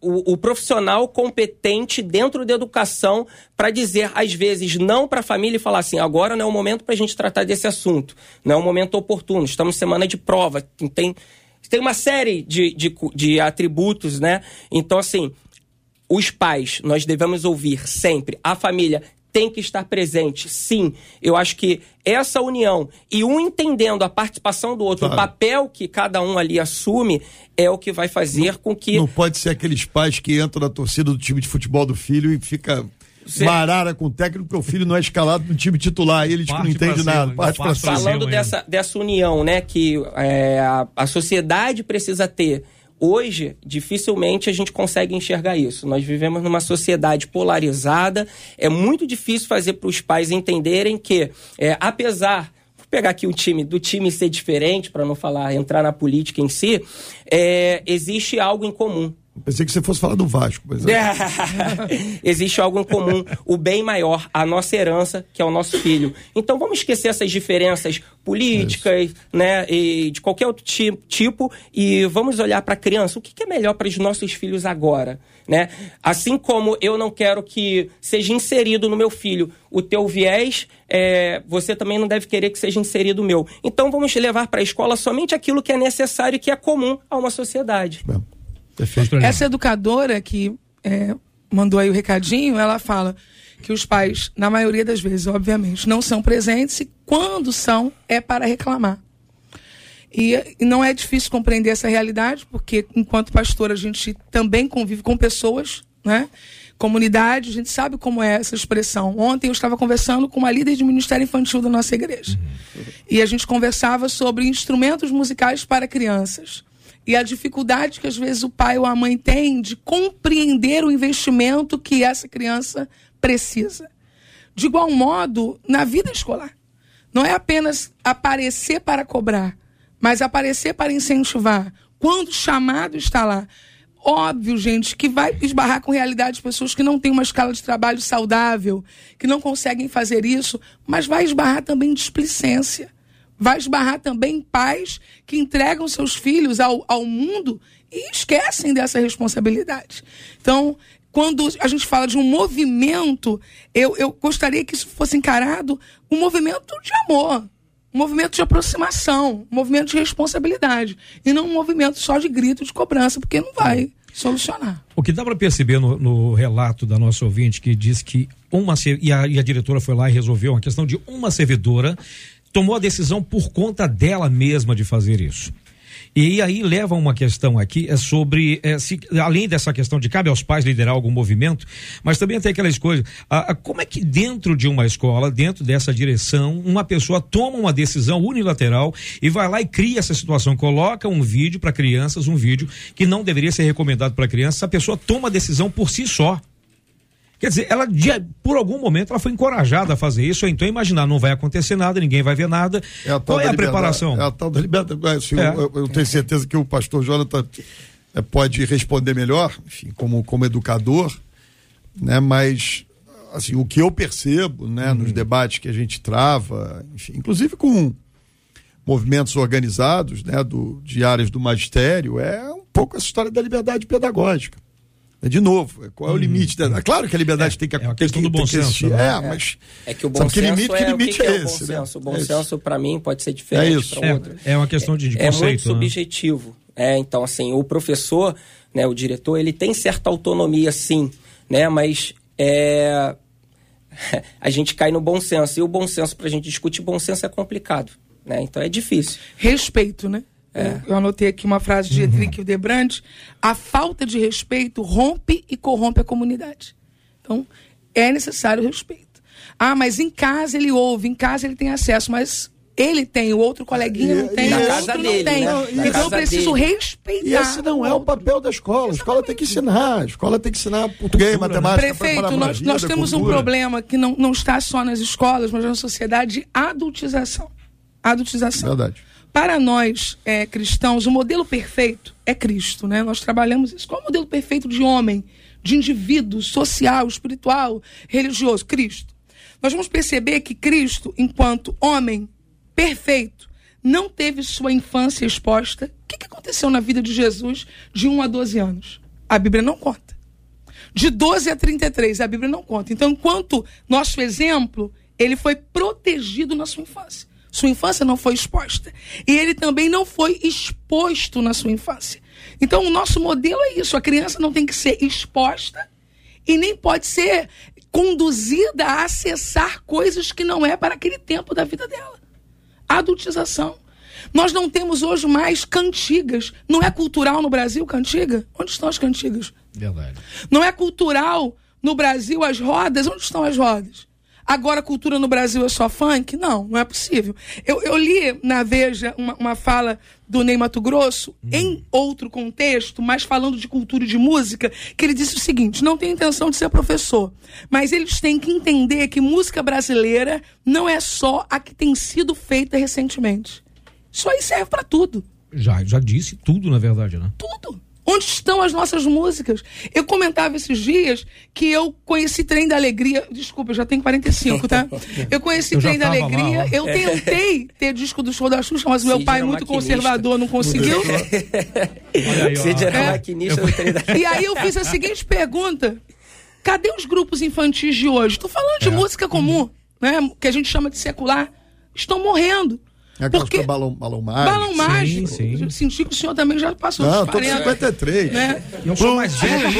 o, o profissional competente dentro da educação para dizer, às vezes, não para a família e falar assim: agora não é o momento para a gente tratar desse assunto, não é o momento oportuno, estamos em semana de prova, tem, tem uma série de, de, de atributos, né? Então, assim, os pais, nós devemos ouvir sempre, a família tem que estar presente, sim. Eu acho que essa união e um entendendo a participação do outro, Claro. o papel que cada um ali assume, é o que vai fazer com que. Não pode ser aqueles pais que entram na torcida do time de futebol do filho e fica Cê- marara com o técnico porque o filho não é escalado no time titular. E ele tipo, não entende cima, nada. Parte parte cima. Falando dessa, dessa união, né, que é, a, a sociedade precisa ter. Hoje, dificilmente a gente consegue enxergar isso. Nós vivemos numa sociedade polarizada. É muito difícil fazer para os pais entenderem que, é, apesar pegar aqui o time do time ser diferente para não falar entrar na política em si, é, existe algo em comum. Pensei que você fosse falar do Vasco. Mas [laughs] Existe algo em comum, o bem maior, a nossa herança, que é o nosso filho. Então vamos esquecer essas diferenças políticas, né, e de qualquer outro ti- tipo, e vamos olhar para a criança. O que, é melhor para os nossos filhos agora, né? Assim como eu não quero que seja inserido no meu filho o teu viés, é, você também não deve querer que seja inserido o meu. Então vamos levar para a escola somente aquilo que é necessário e que é comum a uma sociedade. Perfeito. Essa educadora que é, mandou aí o recadinho, ela fala que os pais, na maioria das vezes, obviamente, não são presentes e quando são, é para reclamar. E, e não é difícil compreender essa realidade, porque enquanto pastor a gente também convive com pessoas, né? Comunidade, a gente sabe como é essa expressão. Ontem eu estava conversando com uma líder de ministério infantil da nossa igreja. Uhum. E a gente conversava sobre instrumentos musicais para crianças. E a dificuldade que às vezes o pai ou a mãe tem de compreender o investimento que essa criança precisa. De igual modo, na vida escolar. Não é apenas aparecer para cobrar, mas aparecer para incentivar. Quando o chamado está lá. Óbvio, gente, que vai esbarrar com realidade de pessoas que não têm uma escala de trabalho saudável, que não conseguem fazer isso, mas vai esbarrar também displicência. Vai esbarrar também pais que entregam seus filhos ao, ao mundo e esquecem dessa responsabilidade. Então, quando a gente fala de um movimento, eu, eu gostaria que isso fosse encarado um movimento de amor, um movimento de aproximação, um movimento de responsabilidade. E não um movimento só de grito, de cobrança, porque não vai solucionar. O que dá para perceber no, no, relato da nossa ouvinte, que diz que uma. E a, e a diretora foi lá e resolveu uma questão de uma servidora tomou a decisão por conta dela mesma de fazer isso. E aí leva uma questão aqui, é sobre, é, se, além dessa questão de cabe aos pais liderar algum movimento, mas também tem aquelas coisas, a, a, como é que dentro de uma escola, dentro dessa direção, uma pessoa toma uma decisão unilateral e vai lá e cria essa situação, coloca um vídeo para crianças, um vídeo que não deveria ser recomendado para crianças, a pessoa toma a decisão por si só. Quer dizer, ela por algum momento ela foi encorajada a fazer isso, ou então imaginar, não vai acontecer nada, ninguém vai ver nada. É Qual é a preparação? É a tal da liberdade. Assim, é. eu, eu, tenho certeza que o pastor Jonathan é, pode responder melhor, enfim, como, como educador, né? Mas assim, o que eu percebo, né, uhum. nos debates que a gente trava, enfim, inclusive com movimentos organizados, né, do, de áreas do magistério, é um pouco essa história da liberdade pedagógica. De novo, qual é o hum, limite? Da... Claro que a liberdade é, tem que É a questão do bom senso. Né? É, mas. É que o bom senso limite, é, que limite é, é, esse? O bom né? senso, o bom é senso para mim pode ser diferente para outro. É, uma questão de, de é, conceito. É muito né? subjetivo. É, então, assim, o professor, né, o diretor, ele tem certa autonomia, sim, né? Mas é, [laughs] a gente cai no bom senso. E o bom senso, para a gente discutir bom senso, é complicado. Né? Então é difícil. Respeito, né? É. Eu anotei aqui uma frase de Dietrich uhum. A falta de respeito rompe e corrompe a comunidade. Então, é necessário respeito. Ah, mas em casa ele ouve, em casa ele tem acesso, mas ele tem, o outro coleguinha não tem, na o casa outro dele, não tem. Né? Então eu preciso dele. respeitar. E esse não é o papel da escola. A escola tem que ensinar. A escola tem que ensinar português, cultura, matemática. Prefeito, nós, nós temos cultura. um problema que não, não está só nas escolas, mas na sociedade de adultização. Adultização. Verdade. Para nós é, cristãos, o modelo perfeito é Cristo, né? Nós trabalhamos isso. Qual é o modelo perfeito de homem, de indivíduo, social, espiritual, religioso? Cristo. Nós vamos perceber que Cristo, enquanto homem perfeito, não teve sua infância exposta. O que, que aconteceu na vida de Jesus de 1 a 12 anos? A Bíblia não conta. De 12 a 33, a Bíblia não conta. Então, enquanto nosso exemplo, ele foi protegido na sua infância. Sua infância não foi exposta. E ele também não foi exposto na sua infância. Então, o nosso modelo é isso: a criança não tem que ser exposta e nem pode ser conduzida a acessar coisas que não é para aquele tempo da vida dela. Adultização. Nós não temos hoje mais cantigas. Não é cultural no Brasil cantiga? Onde estão as cantigas? Verdade. Não é cultural no Brasil as rodas? Onde estão as rodas? Agora a cultura no Brasil é só funk? Não, não é possível. Eu, eu li na Veja uma, uma fala do Ney Mato Grosso, hum. em outro contexto, mas falando de cultura e de música, que ele disse o seguinte: não tem intenção de ser professor, mas eles têm que entender que música brasileira não é só a que tem sido feita recentemente. Isso aí serve para tudo. Já, já disse tudo, na verdade, né? Tudo. Onde estão as nossas músicas? Eu comentava esses dias que eu conheci Trem da Alegria. Desculpa, eu já tenho 45, tá? Eu conheci eu Trem da Alegria. Lá, eu tentei ter disco do show da Xuxa, mas meu pai, muito conservador, não conseguiu. Cid era é. maquinista do Trem da E aí eu fiz a seguinte pergunta: cadê os grupos infantis de hoje? Estou falando de é. música comum, né? Que a gente chama de secular. Estão morrendo. É Porque... balão, balão mágico. Balão mágico. Sim, sim. Senti que o senhor também já passou Não, dos 40. 53. Né? Eu sou mais velho.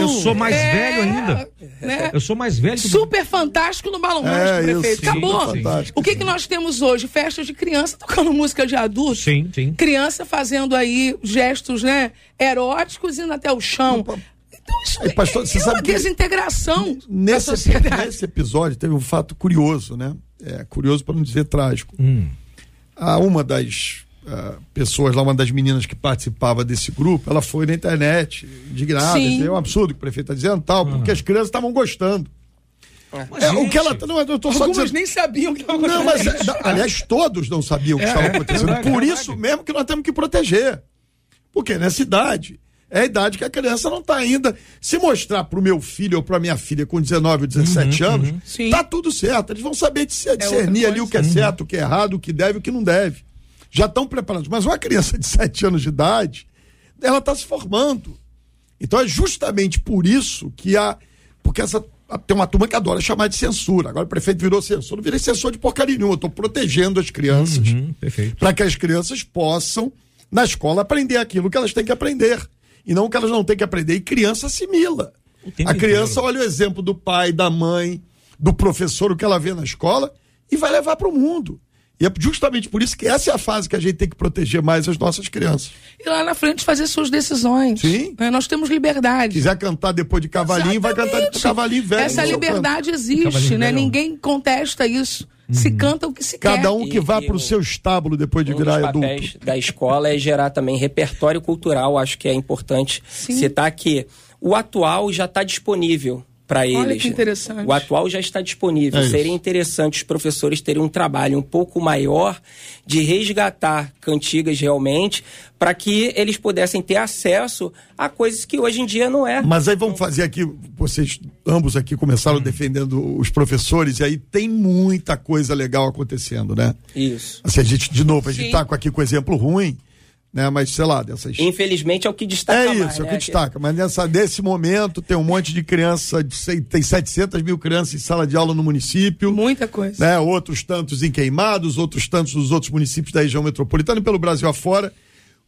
Eu sou mais é... velho ainda. Né? Eu sou mais velho. Super fantástico no balão é, mágico, prefeito. Acabou. o que, que nós temos hoje? Festas de criança tocando música de adulto. Sim, sim. Criança fazendo aí gestos, né? Eróticos indo até o chão. Então isso Aí, pastor, você é sabe uma que desintegração Nesse, nesse episódio teve um fato curioso, né? É, curioso para não dizer trágico. A uma das ah, pessoas lá, uma das meninas que participava desse grupo, ela foi na internet indignada, é um absurdo que o prefeito está dizendo tal, porque as crianças estavam gostando. É, o gente, que ela. Não, eu tô só Algumas dizendo. nem sabiam que estava Não, mas é, da- aliás, todos não sabiam o que estava acontecendo. verdade, Por é isso mesmo que nós temos que proteger. Porque nessa idade, é a idade que a criança não está ainda. Se mostrar para o meu filho ou para minha filha com 19 ou 17 anos, Sim. tá tudo certo. Eles vão saber discer- discernir outra ali o que é certo, o que é errado, o que deve e o que não deve. Já estão preparados. Mas uma criança de [laughs] 7 anos de idade, ela está se formando. Então é justamente por isso que a. Porque essa. Tem uma turma que adora chamar de censura. Agora o prefeito virou censor. Não virei censor de porcaria nenhuma. Eu estou protegendo as crianças Uhum, para que as crianças possam, na escola, aprender aquilo que elas têm que aprender. E não que elas não têm que aprender. E criança assimila. A criança olha o exemplo do pai, da mãe, do professor, o que ela vê na escola, e vai levar para o mundo. E é justamente por isso que essa é a fase que a gente tem que proteger mais as nossas crianças. E lá na frente fazer suas decisões. Sim. Né? Nós temos liberdade. quiser cantar depois de cavalinho, vai cantar de Exatamente. cavalinho velho. Essa seu liberdade existe, né? velho. Ninguém contesta isso. Se canta o que se. Cada quer. um que E- vá para o o- seu estábulo depois de Um virar dos adulto. papéis da escola é gerar também repertório cultural. Acho que é importante Sim. citar que o atual já está disponível para eles. Olha que interessante. O atual já está disponível. É isso. Seria interessante os professores terem um trabalho um pouco maior de resgatar cantigas realmente para que eles pudessem ter acesso a coisas que hoje em dia não é. Mas aí vamos fazer aqui, vocês ambos aqui começaram defendendo os professores, e aí tem muita coisa legal acontecendo, né? Isso. Assim, a gente, de novo, a gente tá com aqui com exemplo ruim, né? Mas sei lá, dessas. Infelizmente é o que destaca É mais, isso, é o né? que destaca. Mas nessa, nesse momento tem um monte de criança, tem 700 mil crianças em sala de aula no município. Muita coisa. né? Outros tantos em Queimados, outros tantos nos outros municípios da região metropolitana e pelo Brasil afora,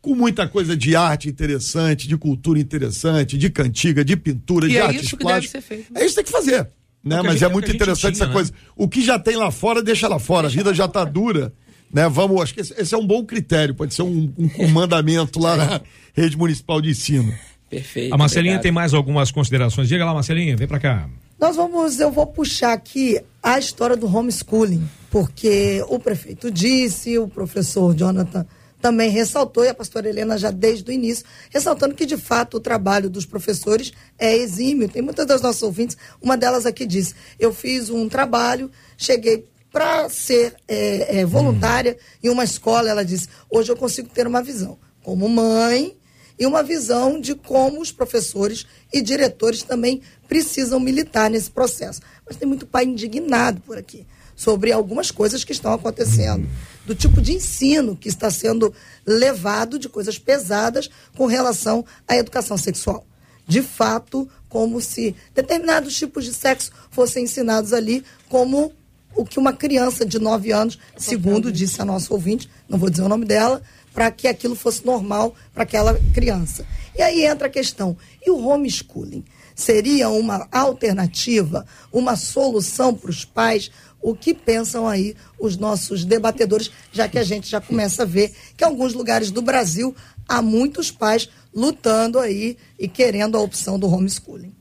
com muita coisa de arte interessante, de cultura interessante, de cantiga, de pintura, E de é artes isso que deve plásticas. ser feito. É isso que tem que fazer. Né? É a Mas gente- é é muito interessante tinha, essa né? coisa. O que já tem lá fora, deixa lá fora. A vida já está dura. Né? Vamos, acho que esse, esse é um bom critério, pode ser um, um- um mandamento lá na rede municipal de ensino. Perfeito. A Marcelinha obrigado. tem mais algumas considerações. Diga lá, Marcelinha, vem pra cá. Nós vamos, eu vou puxar aqui a história do homeschooling, porque o prefeito disse, o professor Jonathan também ressaltou, e a pastora Helena já desde o início, ressaltando que de fato o trabalho dos professores é exímio. Tem muitas das nossas ouvintes, uma delas aqui disse: Eu fiz um trabalho, cheguei para ser é, é, voluntária em uma escola, ela disse: Hoje eu consigo ter uma visão como mãe e uma visão de como os professores e diretores também precisam militar nesse processo. Mas tem muito pai indignado por aqui sobre algumas coisas que estão acontecendo, do tipo de ensino que está sendo levado de coisas pesadas com relação à educação sexual. De fato, como se determinados tipos de sexo fossem ensinados ali como o que uma criança de 9 anos, segundo disse a nossa ouvinte, não vou dizer o nome dela, para que aquilo fosse normal para aquela criança. E aí entra a questão: e o homeschooling? Seria uma alternativa, uma solução para os pais? O que pensam aí os nossos debatedores, já que a gente já começa a ver que em alguns lugares do Brasil há muitos pais lutando aí e querendo a opção do homeschooling.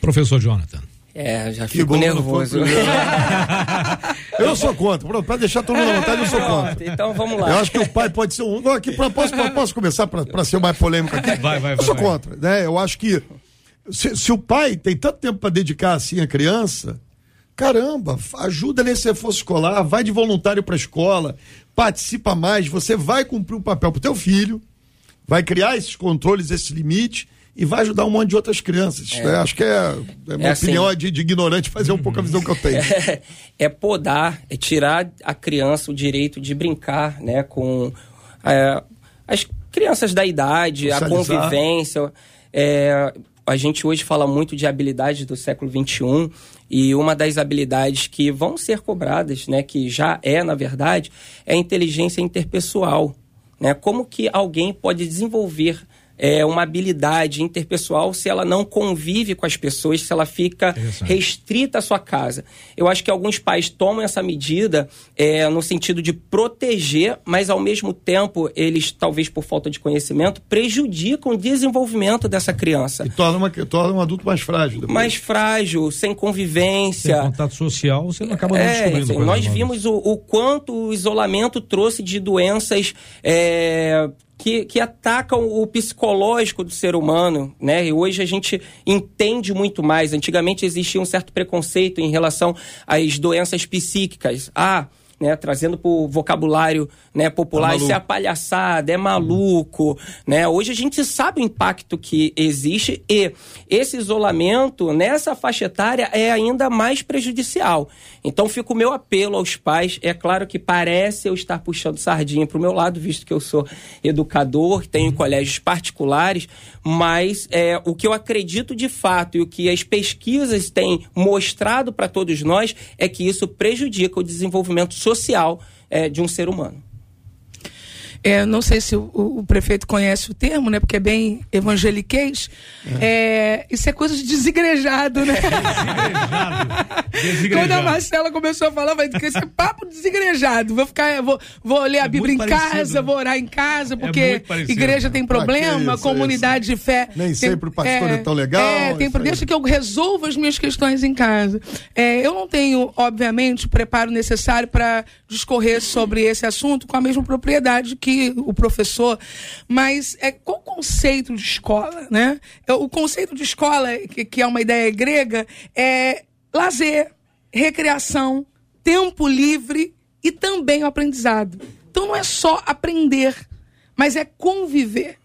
Professor Jonathan. É, já Que fico nervoso. [laughs] Eu sou contra. Pronto, para deixar todo mundo à vontade, eu sou contra. Pronto, então vamos lá. Eu acho que o pai pode ser um. Não, aqui, pra- posso, posso começar para ser o mais polêmico aqui? Vai, vai, Eu vai, sou vai. contra. Né? Eu acho que se, se o pai tem tanto tempo para dedicar assim a criança, caramba, ajuda nesse reforço escolar, vai de voluntário para a escola, participa mais, você vai cumprir um papel para o teu filho, vai criar esses controles, esse limite. E vai ajudar um monte de outras crianças. né? Acho que é. é minha É assim. opinião é de, de ignorante fazer um pouco a visão que eu tenho. [laughs] é podar, é tirar a criança o direito de brincar, né, com é, as crianças da idade, a Socializar. convivência. É, a gente hoje fala muito de habilidades do século XXI e uma das habilidades que vão ser cobradas, né, que já é na verdade, é a inteligência interpessoal, né? Como que alguém pode desenvolver é, uma habilidade interpessoal se ela não convive com as pessoas, se ela fica restrita à sua casa. Eu acho que alguns pais tomam essa medida é, no sentido de proteger, mas ao mesmo tempo eles, talvez por falta de conhecimento, prejudicam o desenvolvimento dessa criança. E torna, uma, torna um adulto mais frágil. Depois. Mais frágil, sem convivência. Sem contato social, você não acaba não É, descobrindo assim, nós vimos o, o quanto o isolamento trouxe de doenças é, que, que atacam o psicológico do ser humano, né? E hoje a gente entende muito mais. Antigamente existia um certo preconceito em relação às doenças psíquicas. Ah, né, trazendo para o vocabulário né, popular, Tá isso é palhaçada, é maluco, né? Hoje a gente sabe o impacto que existe e esse isolamento nessa faixa etária é ainda mais prejudicial. Então fica o meu apelo aos pais. É claro que parece eu estar puxando sardinha para o meu lado, visto que eu sou educador, tenho colégios particulares, mas é, o que eu acredito de fato e o que as pesquisas têm mostrado para todos nós é que isso prejudica o desenvolvimento social é, de um ser humano. É, não sei se o, o- prefeito conhece o termo, né? Porque é bem evangeliquez. É, isso é coisa de desigrejado, né? [laughs] Desigrejado. Quando a Marcela começou a falar, vai ter esse papo desigrejado. Vou ficar, vou, vou ler a É Bíblia em parecido, casa, né? vou orar em casa, porque muito parecido. igreja tem que problema, isso, comunidade de fé. Nem tem- sempre o pastor é tão legal, É, tem, deixa que eu resolva as minhas questões em casa. É, eu não tenho, obviamente, o preparo necessário para discorrer sobre esse assunto com a mesma propriedade que o professor, mas é qual o conceito de escola, né? É, O conceito de escola, que, que é uma ideia grega, é lazer, recreação, tempo livre e também o aprendizado. Então não é só aprender, mas é conviver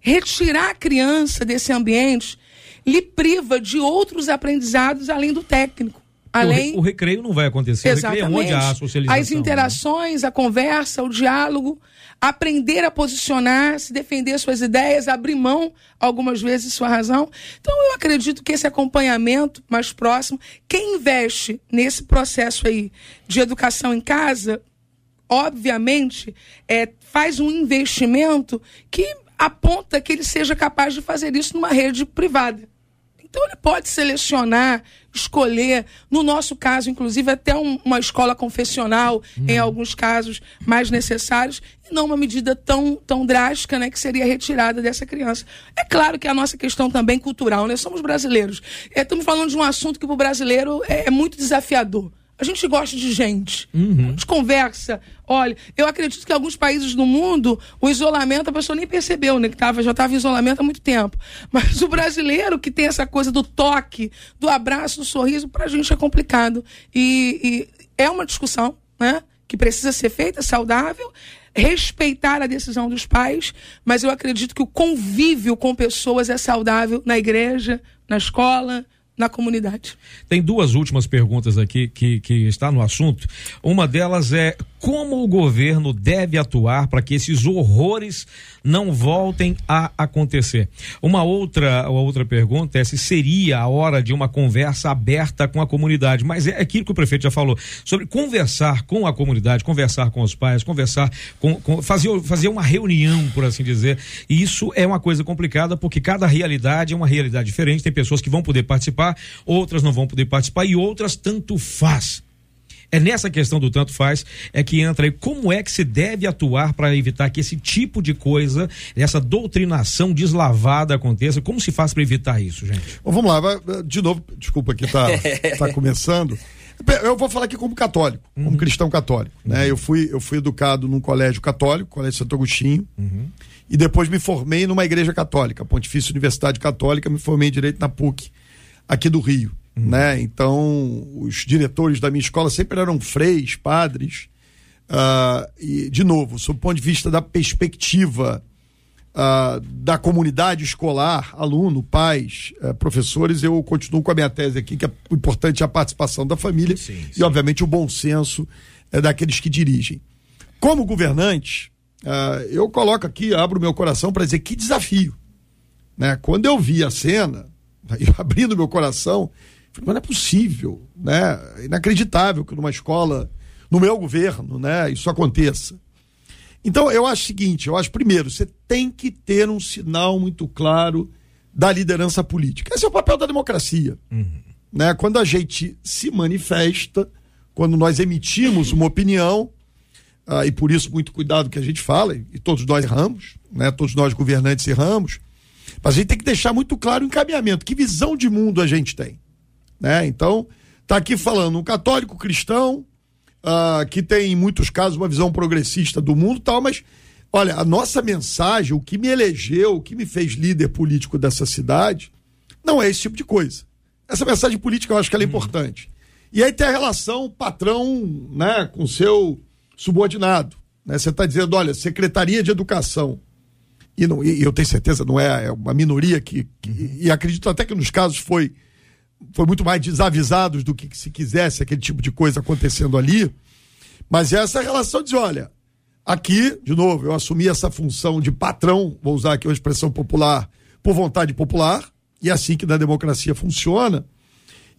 retirar a criança desse ambiente lhe priva de outros aprendizados além do técnico. Além, O, recreio não vai acontecer. O recreio é onde há a socialização. As interações, a conversa, o diálogo, aprender a posicionar, se defender suas ideias, abrir mão, algumas vezes, sua razão. Então, eu acredito que esse acompanhamento mais próximo, quem investe nesse processo aí de educação em casa, obviamente, é, faz um investimento que aponta que ele seja capaz de fazer isso numa rede privada. Então ele pode selecionar, escolher, no nosso caso, inclusive, até um- uma escola confessional, em alguns casos mais necessários, e não uma medida tão, tão drástica, né, que seria a retirada dessa criança. É claro que a nossa questão também cultural, né? Somos brasileiros. É, estamos falando de um assunto que para o brasileiro é, é muito desafiador. A gente gosta de gente. A gente conversa. Olha, eu acredito que em alguns países do mundo, o isolamento, a pessoa nem percebeu, né? Que tava, já estava em isolamento há muito tempo. Mas o brasileiro que tem essa coisa do toque, do abraço, do sorriso, pra gente é complicado. E, e é uma discussão, né? Que precisa ser feita, saudável, respeitar a decisão dos pais, mas eu acredito que o convívio com pessoas é saudável na igreja, na escola, na comunidade. Tem duas últimas perguntas aqui que, que está no assunto. Uma delas é como o governo deve atuar para que esses horrores não voltem a acontecer. Uma outra, uma outra pergunta é se seria a hora de uma conversa aberta com a comunidade. Mas é aquilo que o prefeito já falou sobre conversar com a comunidade, conversar com os pais, conversar com, com fazer, fazer uma reunião, por assim dizer. E isso é uma coisa complicada porque cada realidade é uma realidade diferente. Tem pessoas que vão poder participar, outras não vão poder participar e outras tanto faz. É nessa questão do tanto faz é que entra aí como é que se deve atuar para evitar que esse tipo de coisa, essa doutrinação deslavada aconteça. Como se faz para evitar isso, gente? Bom, vamos lá, vai- de novo, desculpa que tá, [laughs] tá começando. Eu vou falar aqui como católico, como cristão católico. Né? Eu, fui, eu fui educado num colégio católico, Colégio Santo Agostinho, e depois me formei numa igreja católica, Pontifícia Universidade Católica, me formei em Direito na PUC, aqui do Rio. Né? Então, os diretores da minha escola sempre eram freis, padres. ah, e, de novo, sob o ponto de vista da perspectiva ah, da comunidade escolar, aluno, pais, eh, professores, eu continuo com a minha tese aqui, que é importante a participação da família e, obviamente, o bom senso eh, daqueles que dirigem. Como governante, ah, eu coloco aqui, abro meu coração para dizer que desafio. Né? Quando eu vi a cena, [laughs] abrindo meu coração, mas não é possível, né? É inacreditável que numa escola, no meu governo, né, isso aconteça. Então, eu acho o seguinte: eu acho, primeiro, você tem que ter um sinal muito claro da liderança política. Esse é o papel da democracia. Uhum. Né? Quando a gente se manifesta, quando nós emitimos uma opinião, ah, e por isso muito cuidado que a gente fala, e todos nós erramos, né? todos nós governantes erramos, mas a gente tem que deixar muito claro o encaminhamento, que visão de mundo a gente tem. Né? Então, está aqui falando um católico cristão, uh, que tem, em muitos casos, uma visão progressista do mundo tal, mas olha, a nossa mensagem, o que me elegeu, o que me fez líder político dessa cidade, não é esse tipo de coisa. Essa mensagem política eu acho que ela é uhum. importante. E aí tem a relação patrão né, com seu subordinado. Né? Você está dizendo, olha, Secretaria de Educação. E, não, e eu tenho certeza, não é, é uma minoria que, que uhum. E acredito até que nos casos foi foi muito mais desavisados do que se quisesse aquele tipo de coisa acontecendo ali. Mas essa relação diz: olha, aqui, de novo, eu assumi essa função de patrão, vou usar aqui uma expressão popular, por vontade popular, e é assim que na democracia funciona.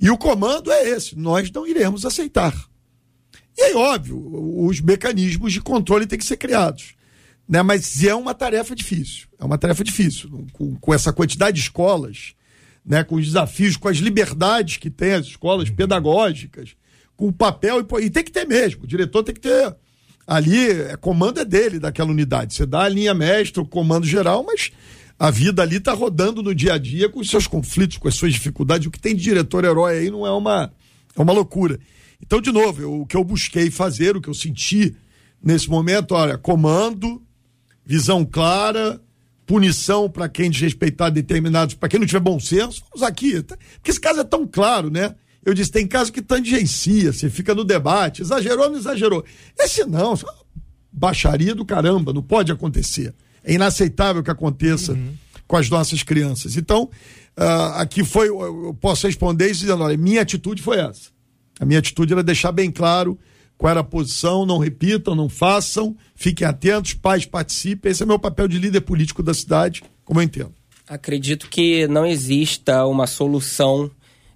E o comando é esse: nós não iremos aceitar. E aí, óbvio, os mecanismos de controle têm que ser criados. Né? Mas é uma tarefa difícil. É uma tarefa difícil. Com, com essa quantidade de escolas, né, com os desafios, com as liberdades que tem as escolas pedagógicas, com o papel, e, e tem que ter mesmo, o diretor tem que ter ali, é, comando é dele, daquela unidade. Você dá a linha mestra, o comando geral, mas a vida ali está rodando no dia a dia com os seus conflitos, com as suas dificuldades. O que tem de diretor herói aí não é uma, é uma loucura. Então, de novo, eu, o que eu busquei fazer, o que eu senti nesse momento, olha, comando, visão clara, punição para quem desrespeitar determinados, para quem não tiver bom senso, vamos aqui. Tá? Porque esse caso é tão claro, né? Eu disse, tem caso que tangencia, você fica no debate, exagerou ou não exagerou. Esse não, é baixaria do caramba, não pode acontecer. É inaceitável que aconteça uhum. com as nossas crianças. Então, uh, aqui foi, eu posso responder isso dizendo, olha, minha atitude foi essa. A minha atitude era deixar bem claro qual era a posição, não repitam, não façam, fiquem atentos, pais participem. Esse é meu papel de líder político da cidade, como eu entendo. Acredito que não exista uma solução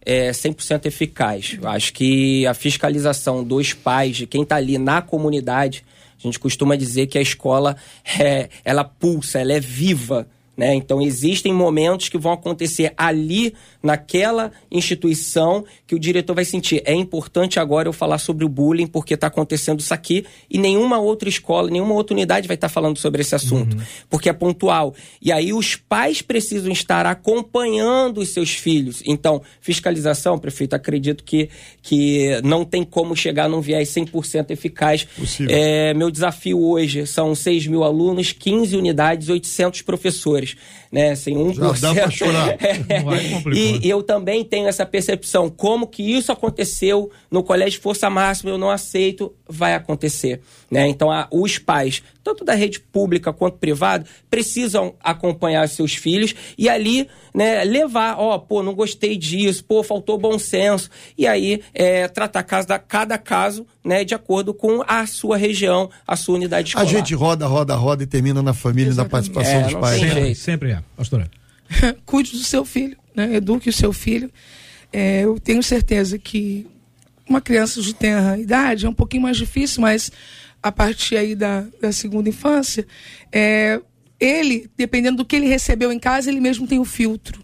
é, 100% eficaz. Eu acho que a fiscalização dos pais, de quem está ali na comunidade, a gente costuma dizer que a escola é, ela pulsa, ela é viva né? Então, existem momentos que vão acontecer ali, naquela instituição, que o diretor vai sentir. É importante agora eu falar sobre o bullying, porque está acontecendo isso aqui, e nenhuma outra escola, nenhuma outra unidade vai estar tá falando sobre esse assunto, uhum. porque é pontual. E aí, os pais precisam estar acompanhando os seus filhos. Então, fiscalização, prefeito, acredito que, que não tem como chegar num viés 100% eficaz. É, meu desafio hoje são 6 mil alunos, 15 unidades, 800 professores né? Sem 1%. Já dá pra chorar. [laughs] e, e eu também tenho essa percepção, como que isso aconteceu no Colégio Força Máxima, eu não aceito, vai acontecer. Né? Então, a, os pais, tanto da rede pública quanto privada, precisam acompanhar seus filhos e ali né, levar, ó, pô, não gostei disso, pô, faltou bom senso. E aí é, tratar cada, cada caso né, de acordo com a sua região, a sua unidade escolar. A gente roda, roda, roda e termina na família e na participação é, dos pais. Sempre, sempre é, pastora. [laughs] Cuide do seu filho, né? eduque o seu filho. É, eu tenho certeza que uma criança de tenra idade é um pouquinho mais difícil, mas a partir aí da, da segunda infância, é, ele, dependendo do que ele recebeu em casa, ele mesmo tem o filtro.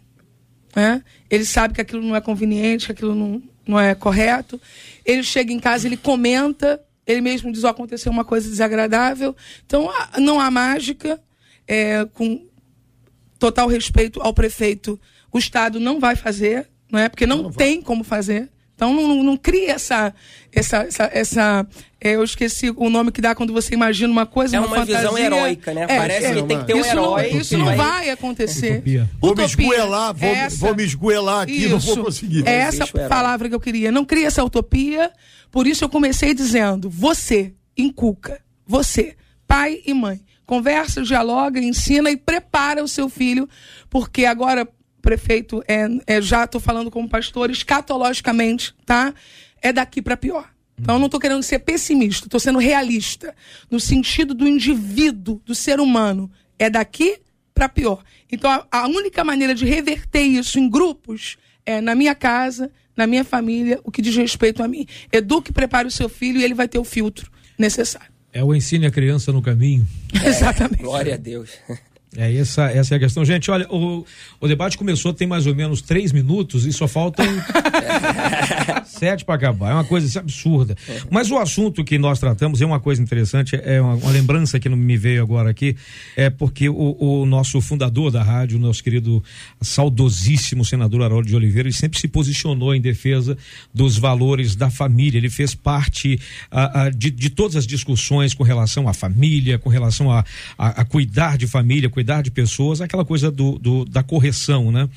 Né? Ele sabe que aquilo não é conveniente, que aquilo não, não é correto. Ele chega em casa, ele comenta, ele mesmo diz: oh, aconteceu uma coisa desagradável. Então, não há mágica. É, com total respeito ao prefeito, o Estado não vai fazer, não é? Porque não, não tem como fazer. Então não, não, não cria essa. essa, essa, essa é, eu esqueci o nome que dá quando você imagina uma coisa, é uma, uma fantasia. visão heróica, né? É, Parece é, que tem que ter um isso herói. Não, isso não vai, vai acontecer. Utopia. Vou me esgoelar, vou, essa, vou me esgoelar aqui, isso, não vou conseguir. É essa palavra que eu queria. Não cria essa utopia. Por isso eu comecei dizendo: você inculca, você, pai e mãe, conversa, dialoga, ensina e prepara o seu filho, porque agora prefeito, é, é já estou falando como pastor, escatologicamente, tá? É daqui para pior. Então, eu não estou querendo ser pessimista, estou sendo realista, no sentido do indivíduo, do ser humano. É daqui para pior. Então, a, a, única maneira de reverter isso em grupos é na minha casa, na minha família, o que diz respeito a mim. Eduque, prepare o seu filho e ele vai ter o filtro necessário. É o ensine a criança no caminho. Exatamente. Glória a Deus. É essa, essa é a questão. Gente, olha, o, o debate começou tem mais ou menos três minutos e só faltam [laughs] sete para acabar. É uma coisa assim, absurda. Mas o assunto que nós tratamos é uma coisa interessante, é uma, uma lembrança que não me veio agora aqui, é porque o, o, nosso fundador da rádio, nosso querido saudosíssimo senador Haroldo de Oliveira, ele sempre se posicionou em defesa dos valores da família. Ele fez parte a, a, de, de todas as discussões com relação à família, com relação a, a, a cuidar de família, cuidar de pessoas, aquela coisa do, do, da correção, né?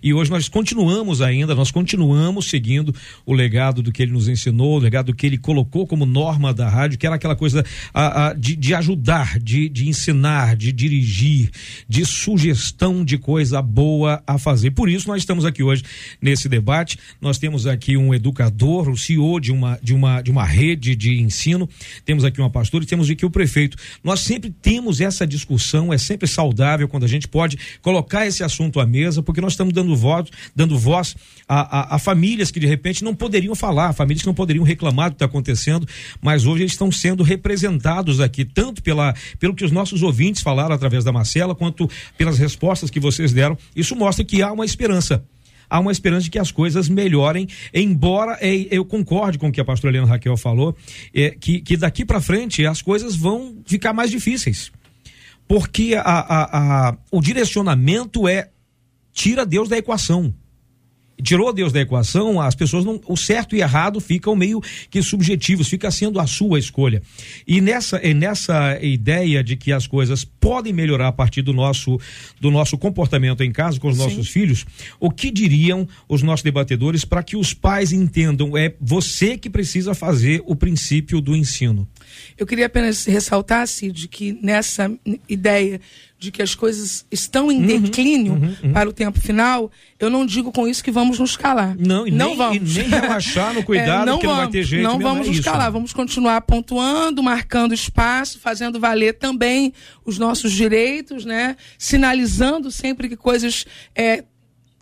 E hoje nós continuamos ainda, nós continuamos seguindo o legado do que ele nos ensinou, o legado do que ele colocou como norma da rádio, que era aquela coisa a, a, de, de ajudar, de, de ensinar, de dirigir, de sugestão de coisa boa a fazer. Por isso nós estamos aqui hoje nesse debate. Nós temos aqui um educador, o CEO de uma, de uma, de uma rede de ensino, temos aqui uma pastora e temos aqui o prefeito. Nós sempre temos essa discussão, é sempre saudável saudável, quando a gente pode colocar esse assunto à mesa, porque nós estamos dando voz, dando voz a, a, a famílias que de repente não poderiam falar, famílias que não poderiam reclamar do que está acontecendo, mas hoje eles estão sendo representados aqui, tanto pela, pelo que os nossos ouvintes falaram através da Marcela, quanto pelas respostas que vocês deram. Isso mostra que há uma esperança há uma esperança de que as coisas melhorem, embora é, eu concorde com o que a pastora Helena Raquel falou, é, que, que daqui para frente as coisas vão ficar mais difíceis porque a, a, a, o direcionamento é tira Deus da equação tirou Deus da equação, as pessoas não, o certo e errado ficam meio que subjetivos, fica sendo a sua escolha. E nessa, e nessa ideia de que as coisas podem melhorar a partir do nosso, do nosso comportamento em casa com os nossos Sim. filhos, o que diriam os nossos debatedores para que os pais entendam é você que precisa fazer o princípio do ensino? Eu queria apenas ressaltar, Cid, que nessa ideia de que as coisas estão em uhum, declínio uhum, uhum. para o tempo final, eu não digo com isso que vamos nos calar. Não, e não nem, vamos. E nem relaxar no [laughs] cuidado, é, não que vamos, não vai ter jeito. Não vamos é nos isso. calar, vamos continuar pontuando, marcando espaço, fazendo valer também os nossos direitos, né? Sinalizando sempre que coisas é,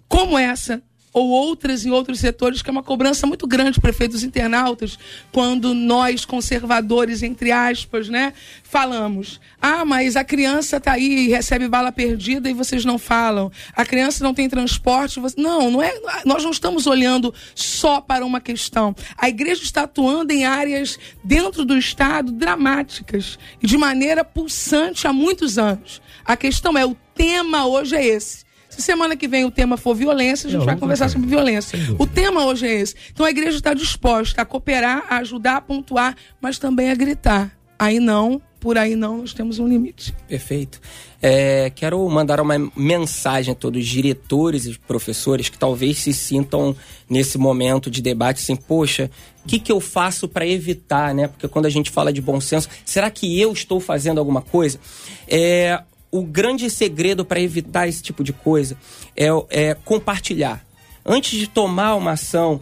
como essa ou outras em outros setores, que é uma cobrança muito grande para efeitos internautas, quando nós, conservadores, entre aspas, né, falamos: ah, mas a criança está aí e recebe bala perdida e vocês não falam. A criança não tem transporte. Você... Não, não é. Nós não estamos olhando só para uma questão. A igreja está atuando em áreas dentro do Estado dramáticas de maneira pulsante há muitos anos. A questão é: o tema hoje é esse se semana que vem o tema for violência, a gente vai conversar sobre violência. O tema hoje é esse. Então a igreja está disposta a cooperar, a ajudar, a pontuar, mas também a gritar. Aí não, por aí não, nós temos um limite. Perfeito. É, quero mandar uma mensagem a todos os diretores e professores que talvez se sintam nesse momento de debate assim, poxa, o que, que eu faço para evitar, né? Porque quando a gente fala de bom senso, será que eu estou fazendo alguma coisa? É, o grande segredo para evitar esse tipo de coisa é, é compartilhar. Antes de tomar uma ação,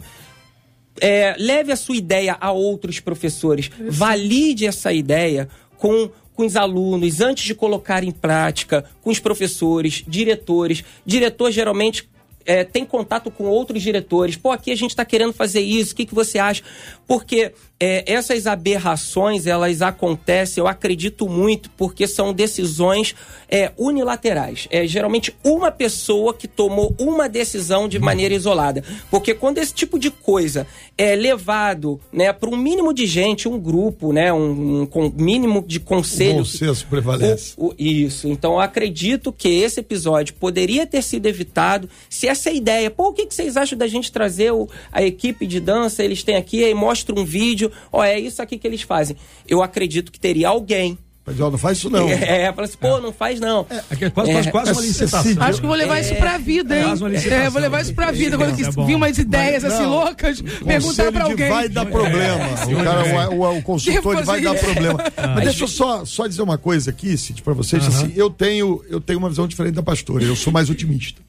é, leve a sua ideia a outros professores. Valide essa ideia com, com os alunos, antes de colocar em prática, com os professores, diretores. Diretor geralmente é, tem contato com outros diretores. Pô, aqui a gente está querendo fazer isso, o que, que você acha? Porque é, essas aberrações, elas acontecem, eu acredito muito, porque são decisões é, unilaterais. É geralmente uma pessoa que tomou uma decisão de maneira isolada. Porque quando esse tipo de coisa é levado né, para um mínimo de gente, um grupo, né, um, um mínimo de conselho. O senso prevalece. O, o, isso. Então eu acredito que esse episódio poderia ter sido evitado se essa ideia. Pô, o que, que vocês acham da gente trazer o, a equipe de dança? Eles têm aqui, aí mostra um vídeo ó, é isso aqui que eles fazem. Eu acredito que teria alguém mas ó, não faz isso não. É, [laughs] é fala assim, pô, não faz não. É, é quase, é, quase uma licitação. Acho que vou levar isso pra vida, hein? É, vou levar isso pra vida. Quando é vi umas ideias mas, assim não, loucas, perguntar pra alguém. vai dar problema. o, cara, o, o, consultor ele vai dar problema. [laughs] Ah, mas deixa eu só, só dizer uma coisa aqui, Cid, pra vocês. Uh -huh. assim, eu, tenho, eu tenho uma visão diferente da pastora. Eu sou mais otimista.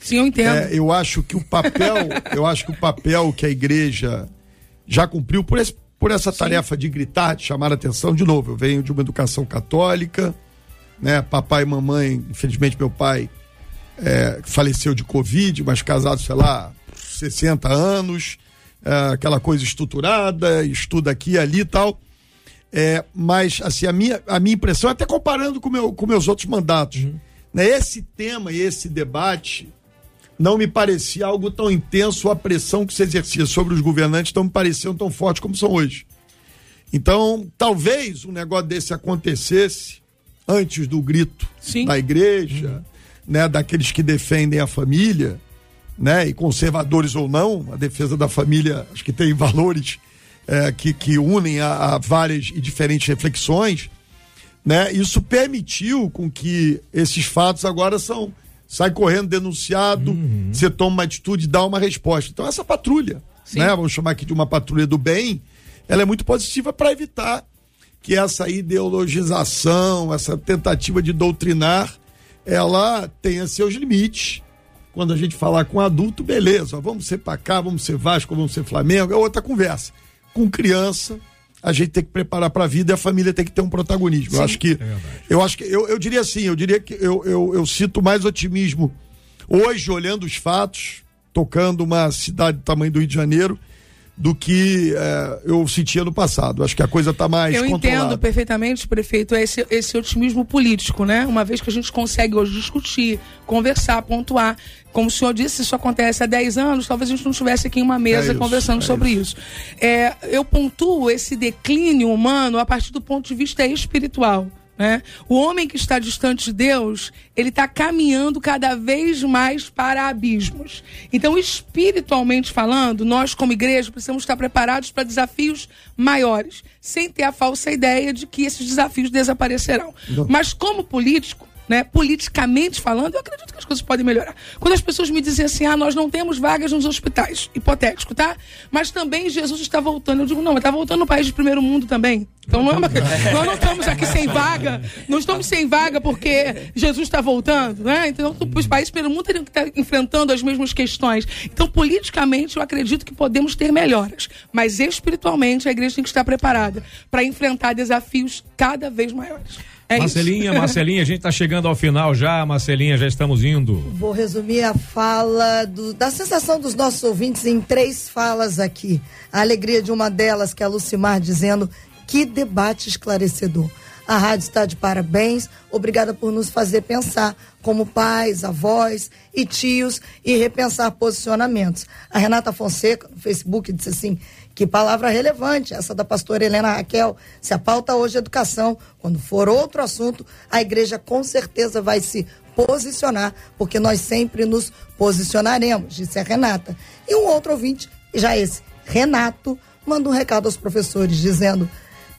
Sim, eu entendo. É, eu acho que o papel, eu acho que o papel que a igreja já cumpriu por esse por essa Sim. tarefa de gritar, de chamar a atenção. De novo, eu venho de uma educação católica, né? Papai e mamãe, infelizmente meu pai é, faleceu de Covid, mas casado, sei lá, 60 anos, é, aquela coisa estruturada, estuda aqui e ali e tal. É, mas, assim, a minha, a minha impressão, até comparando com, meu, com meus outros mandatos, uhum. né, esse tema e esse debate não me parecia algo tão intenso, a pressão que se exercia sobre os governantes não me pareciam tão forte como são hoje. Então, talvez um negócio desse acontecesse antes do grito Sim. da igreja, uhum. né, daqueles que defendem a família, né, e conservadores ou não, a defesa da família acho que tem valores é, que, que unem a, a, várias e diferentes reflexões, né? Isso permitiu com que esses fatos agora são sai correndo denunciado, uhum. você toma uma atitude, dá uma resposta. Então essa patrulha, Sim. né? Vamos chamar aqui de uma patrulha do bem, ela é muito positiva para evitar que essa ideologização, essa tentativa de doutrinar, ela tenha seus limites. Quando a gente falar com adulto, beleza, vamos ser para cá, vamos ser Vasco, vamos ser Flamengo, é outra conversa com criança, a gente tem que preparar para a vida e a família tem que ter um protagonismo. Sim, eu acho que, é eu acho que, eu, eu diria assim, eu diria que eu, eu, eu sinto mais otimismo hoje olhando os fatos, tocando uma cidade do tamanho do Rio de Janeiro, do que é, eu sentia no passado. Acho que a coisa está mais Eu controlada. entendo perfeitamente, prefeito, esse, esse otimismo político, né? Uma vez que a gente consegue hoje discutir, conversar, pontuar. Como o senhor disse, isso acontece há 10 anos, talvez a gente não estivesse aqui em uma mesa é isso, conversando é sobre isso. isso. É, eu pontuo esse declínio humano a partir do ponto de vista espiritual. Né? O homem que está distante de Deus, ele está caminhando cada vez mais para abismos. Então, espiritualmente falando, nós como igreja precisamos estar preparados para desafios maiores, sem ter a falsa ideia de que esses desafios desaparecerão. Não. Mas como político, né, politicamente falando, eu acredito que as coisas podem melhorar. Quando as pessoas me dizem assim, ah, nós não temos vagas nos hospitais, hipotético, tá? Mas também Jesus está voltando. Eu digo, não, mas está voltando no país de primeiro mundo também. Então não é uma... [laughs] nós não estamos aqui sem vaga, não estamos sem vaga porque Jesus está voltando, né? Então os países de primeiro mundo teriam que estar enfrentando as mesmas questões. Então, politicamente, eu acredito que podemos ter melhoras, mas espiritualmente a igreja tem que estar preparada para enfrentar desafios cada vez maiores. É Marcelinha, isso. Marcelinha, a gente está chegando ao final já, Marcelinha, já estamos indo. Vou resumir a fala do, da sensação dos nossos ouvintes em três falas aqui. A alegria de uma delas, que é a Lucimar, dizendo que debate esclarecedor. A rádio está de parabéns. Obrigada por nos fazer pensar como pais, avós e tios e repensar posicionamentos. A Renata Fonseca, no Facebook, disse assim: que palavra relevante essa da pastora Helena Raquel. Se a pauta hoje é educação, quando for outro assunto, a igreja com certeza vai se posicionar, porque nós sempre nos posicionaremos, disse a Renata. E um outro ouvinte, já esse, Renato, manda um recado aos professores, dizendo: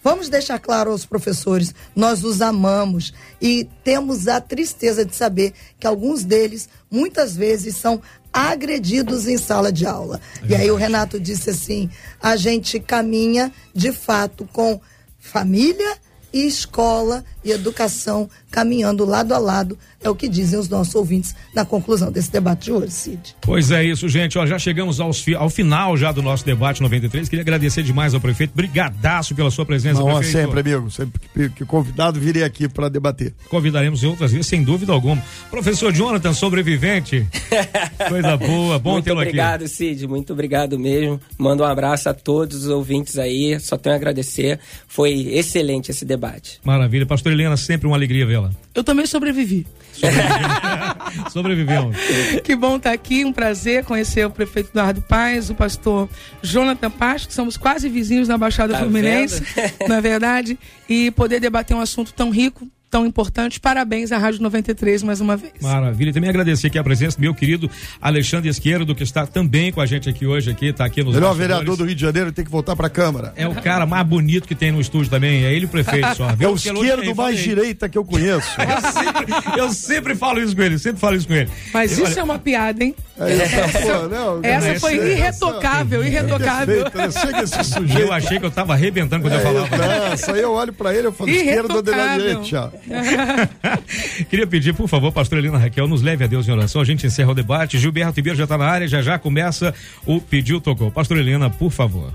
Vamos deixar claro aos professores, nós os amamos e temos a tristeza de saber que alguns deles muitas vezes são agredidos em sala de aula. É e aí o Renato disse assim: a gente caminha de fato com família e escola e educação caminhando lado a lado, é o que dizem os nossos ouvintes na conclusão desse debate de hoje, Cid. Pois é isso, gente, ó, já chegamos aos, ao final já do nosso debate 93, queria agradecer demais ao prefeito, brigadaço pela sua presença, Não, sempre, amigo, sempre que, que convidado virei aqui para debater. Convidaremos em outras vezes, sem dúvida alguma. Professor Jonathan, sobrevivente, [laughs] coisa boa, bom tê-lo aqui. Muito obrigado, Cid, muito obrigado mesmo, mando um abraço a todos os ouvintes aí, só tenho a agradecer, foi excelente esse debate. Maravilha, pastor Helena, sempre uma alegria vê-la. Eu também sobrevivi. [laughs] Sobrevivemos. que bom estar aqui, um prazer conhecer o prefeito Eduardo Paz, o pastor Jonathan Paz, que somos quase vizinhos na Baixada tá Fluminense, na é verdade, e poder debater um assunto tão rico, tão importante. Parabéns à Rádio 93 mais uma vez. Maravilha. E também agradecer aqui a presença do meu querido Alexandre Esquerdo, que está também com a gente aqui hoje, aqui, está aqui nos Melhor vereador do Rio de Janeiro tem que voltar para a Câmara. É o cara mais bonito que tem no estúdio também. É ele o prefeito só. é o esquerdo mais direita que eu conheço. [laughs] eu, sempre, eu, sempre, falo isso com ele, sempre falo isso com ele. Mas isso Olha... é uma piada, hein? É, essa, pô, não, essa não, foi irretocável, essa, irretocável. Perfeito, né? Eu achei que eu estava arrebentando quando é, eu falava. Isso aí eu olho para ele, eu falo [laughs] esquerdo ou direita. [laughs] Queria pedir, por favor, pastor Helena Raquel, nos leve a Deus em oração. A gente encerra o debate. Gilberto Ribeiro já está na área, já já começa o pediu tocou. Pastor Helena, por favor.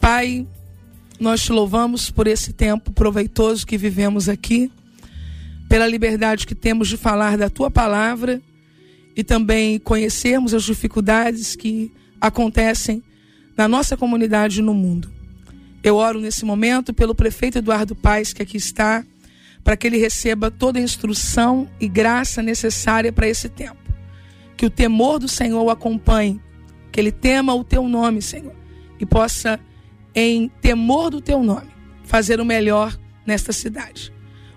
Pai, nós te louvamos por esse tempo proveitoso que vivemos aqui, pela liberdade que temos de falar da tua palavra e também conhecermos as dificuldades que acontecem na nossa comunidade e no mundo. Eu oro nesse momento pelo prefeito Eduardo Paes, que aqui está, para que ele receba toda a instrução e graça necessária para esse tempo. Que o temor do Senhor o acompanhe, que ele tema o teu nome, Senhor, e possa, em temor do teu nome, fazer o melhor nesta cidade.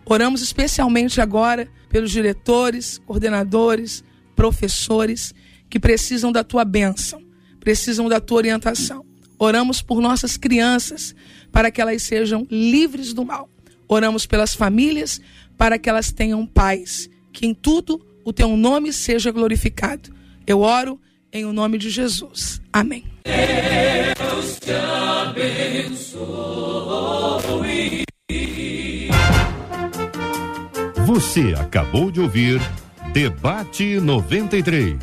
Oramos especialmente agora pelos diretores, coordenadores, professores que precisam da tua bênção, precisam da tua orientação. Oramos por nossas crianças para que elas sejam livres do mal. Oramos pelas famílias para que elas tenham paz. Que em tudo o teu nome seja glorificado. Eu oro em o nome de Jesus. Amém. Deus te abençoe. Você acabou de ouvir Debate 93.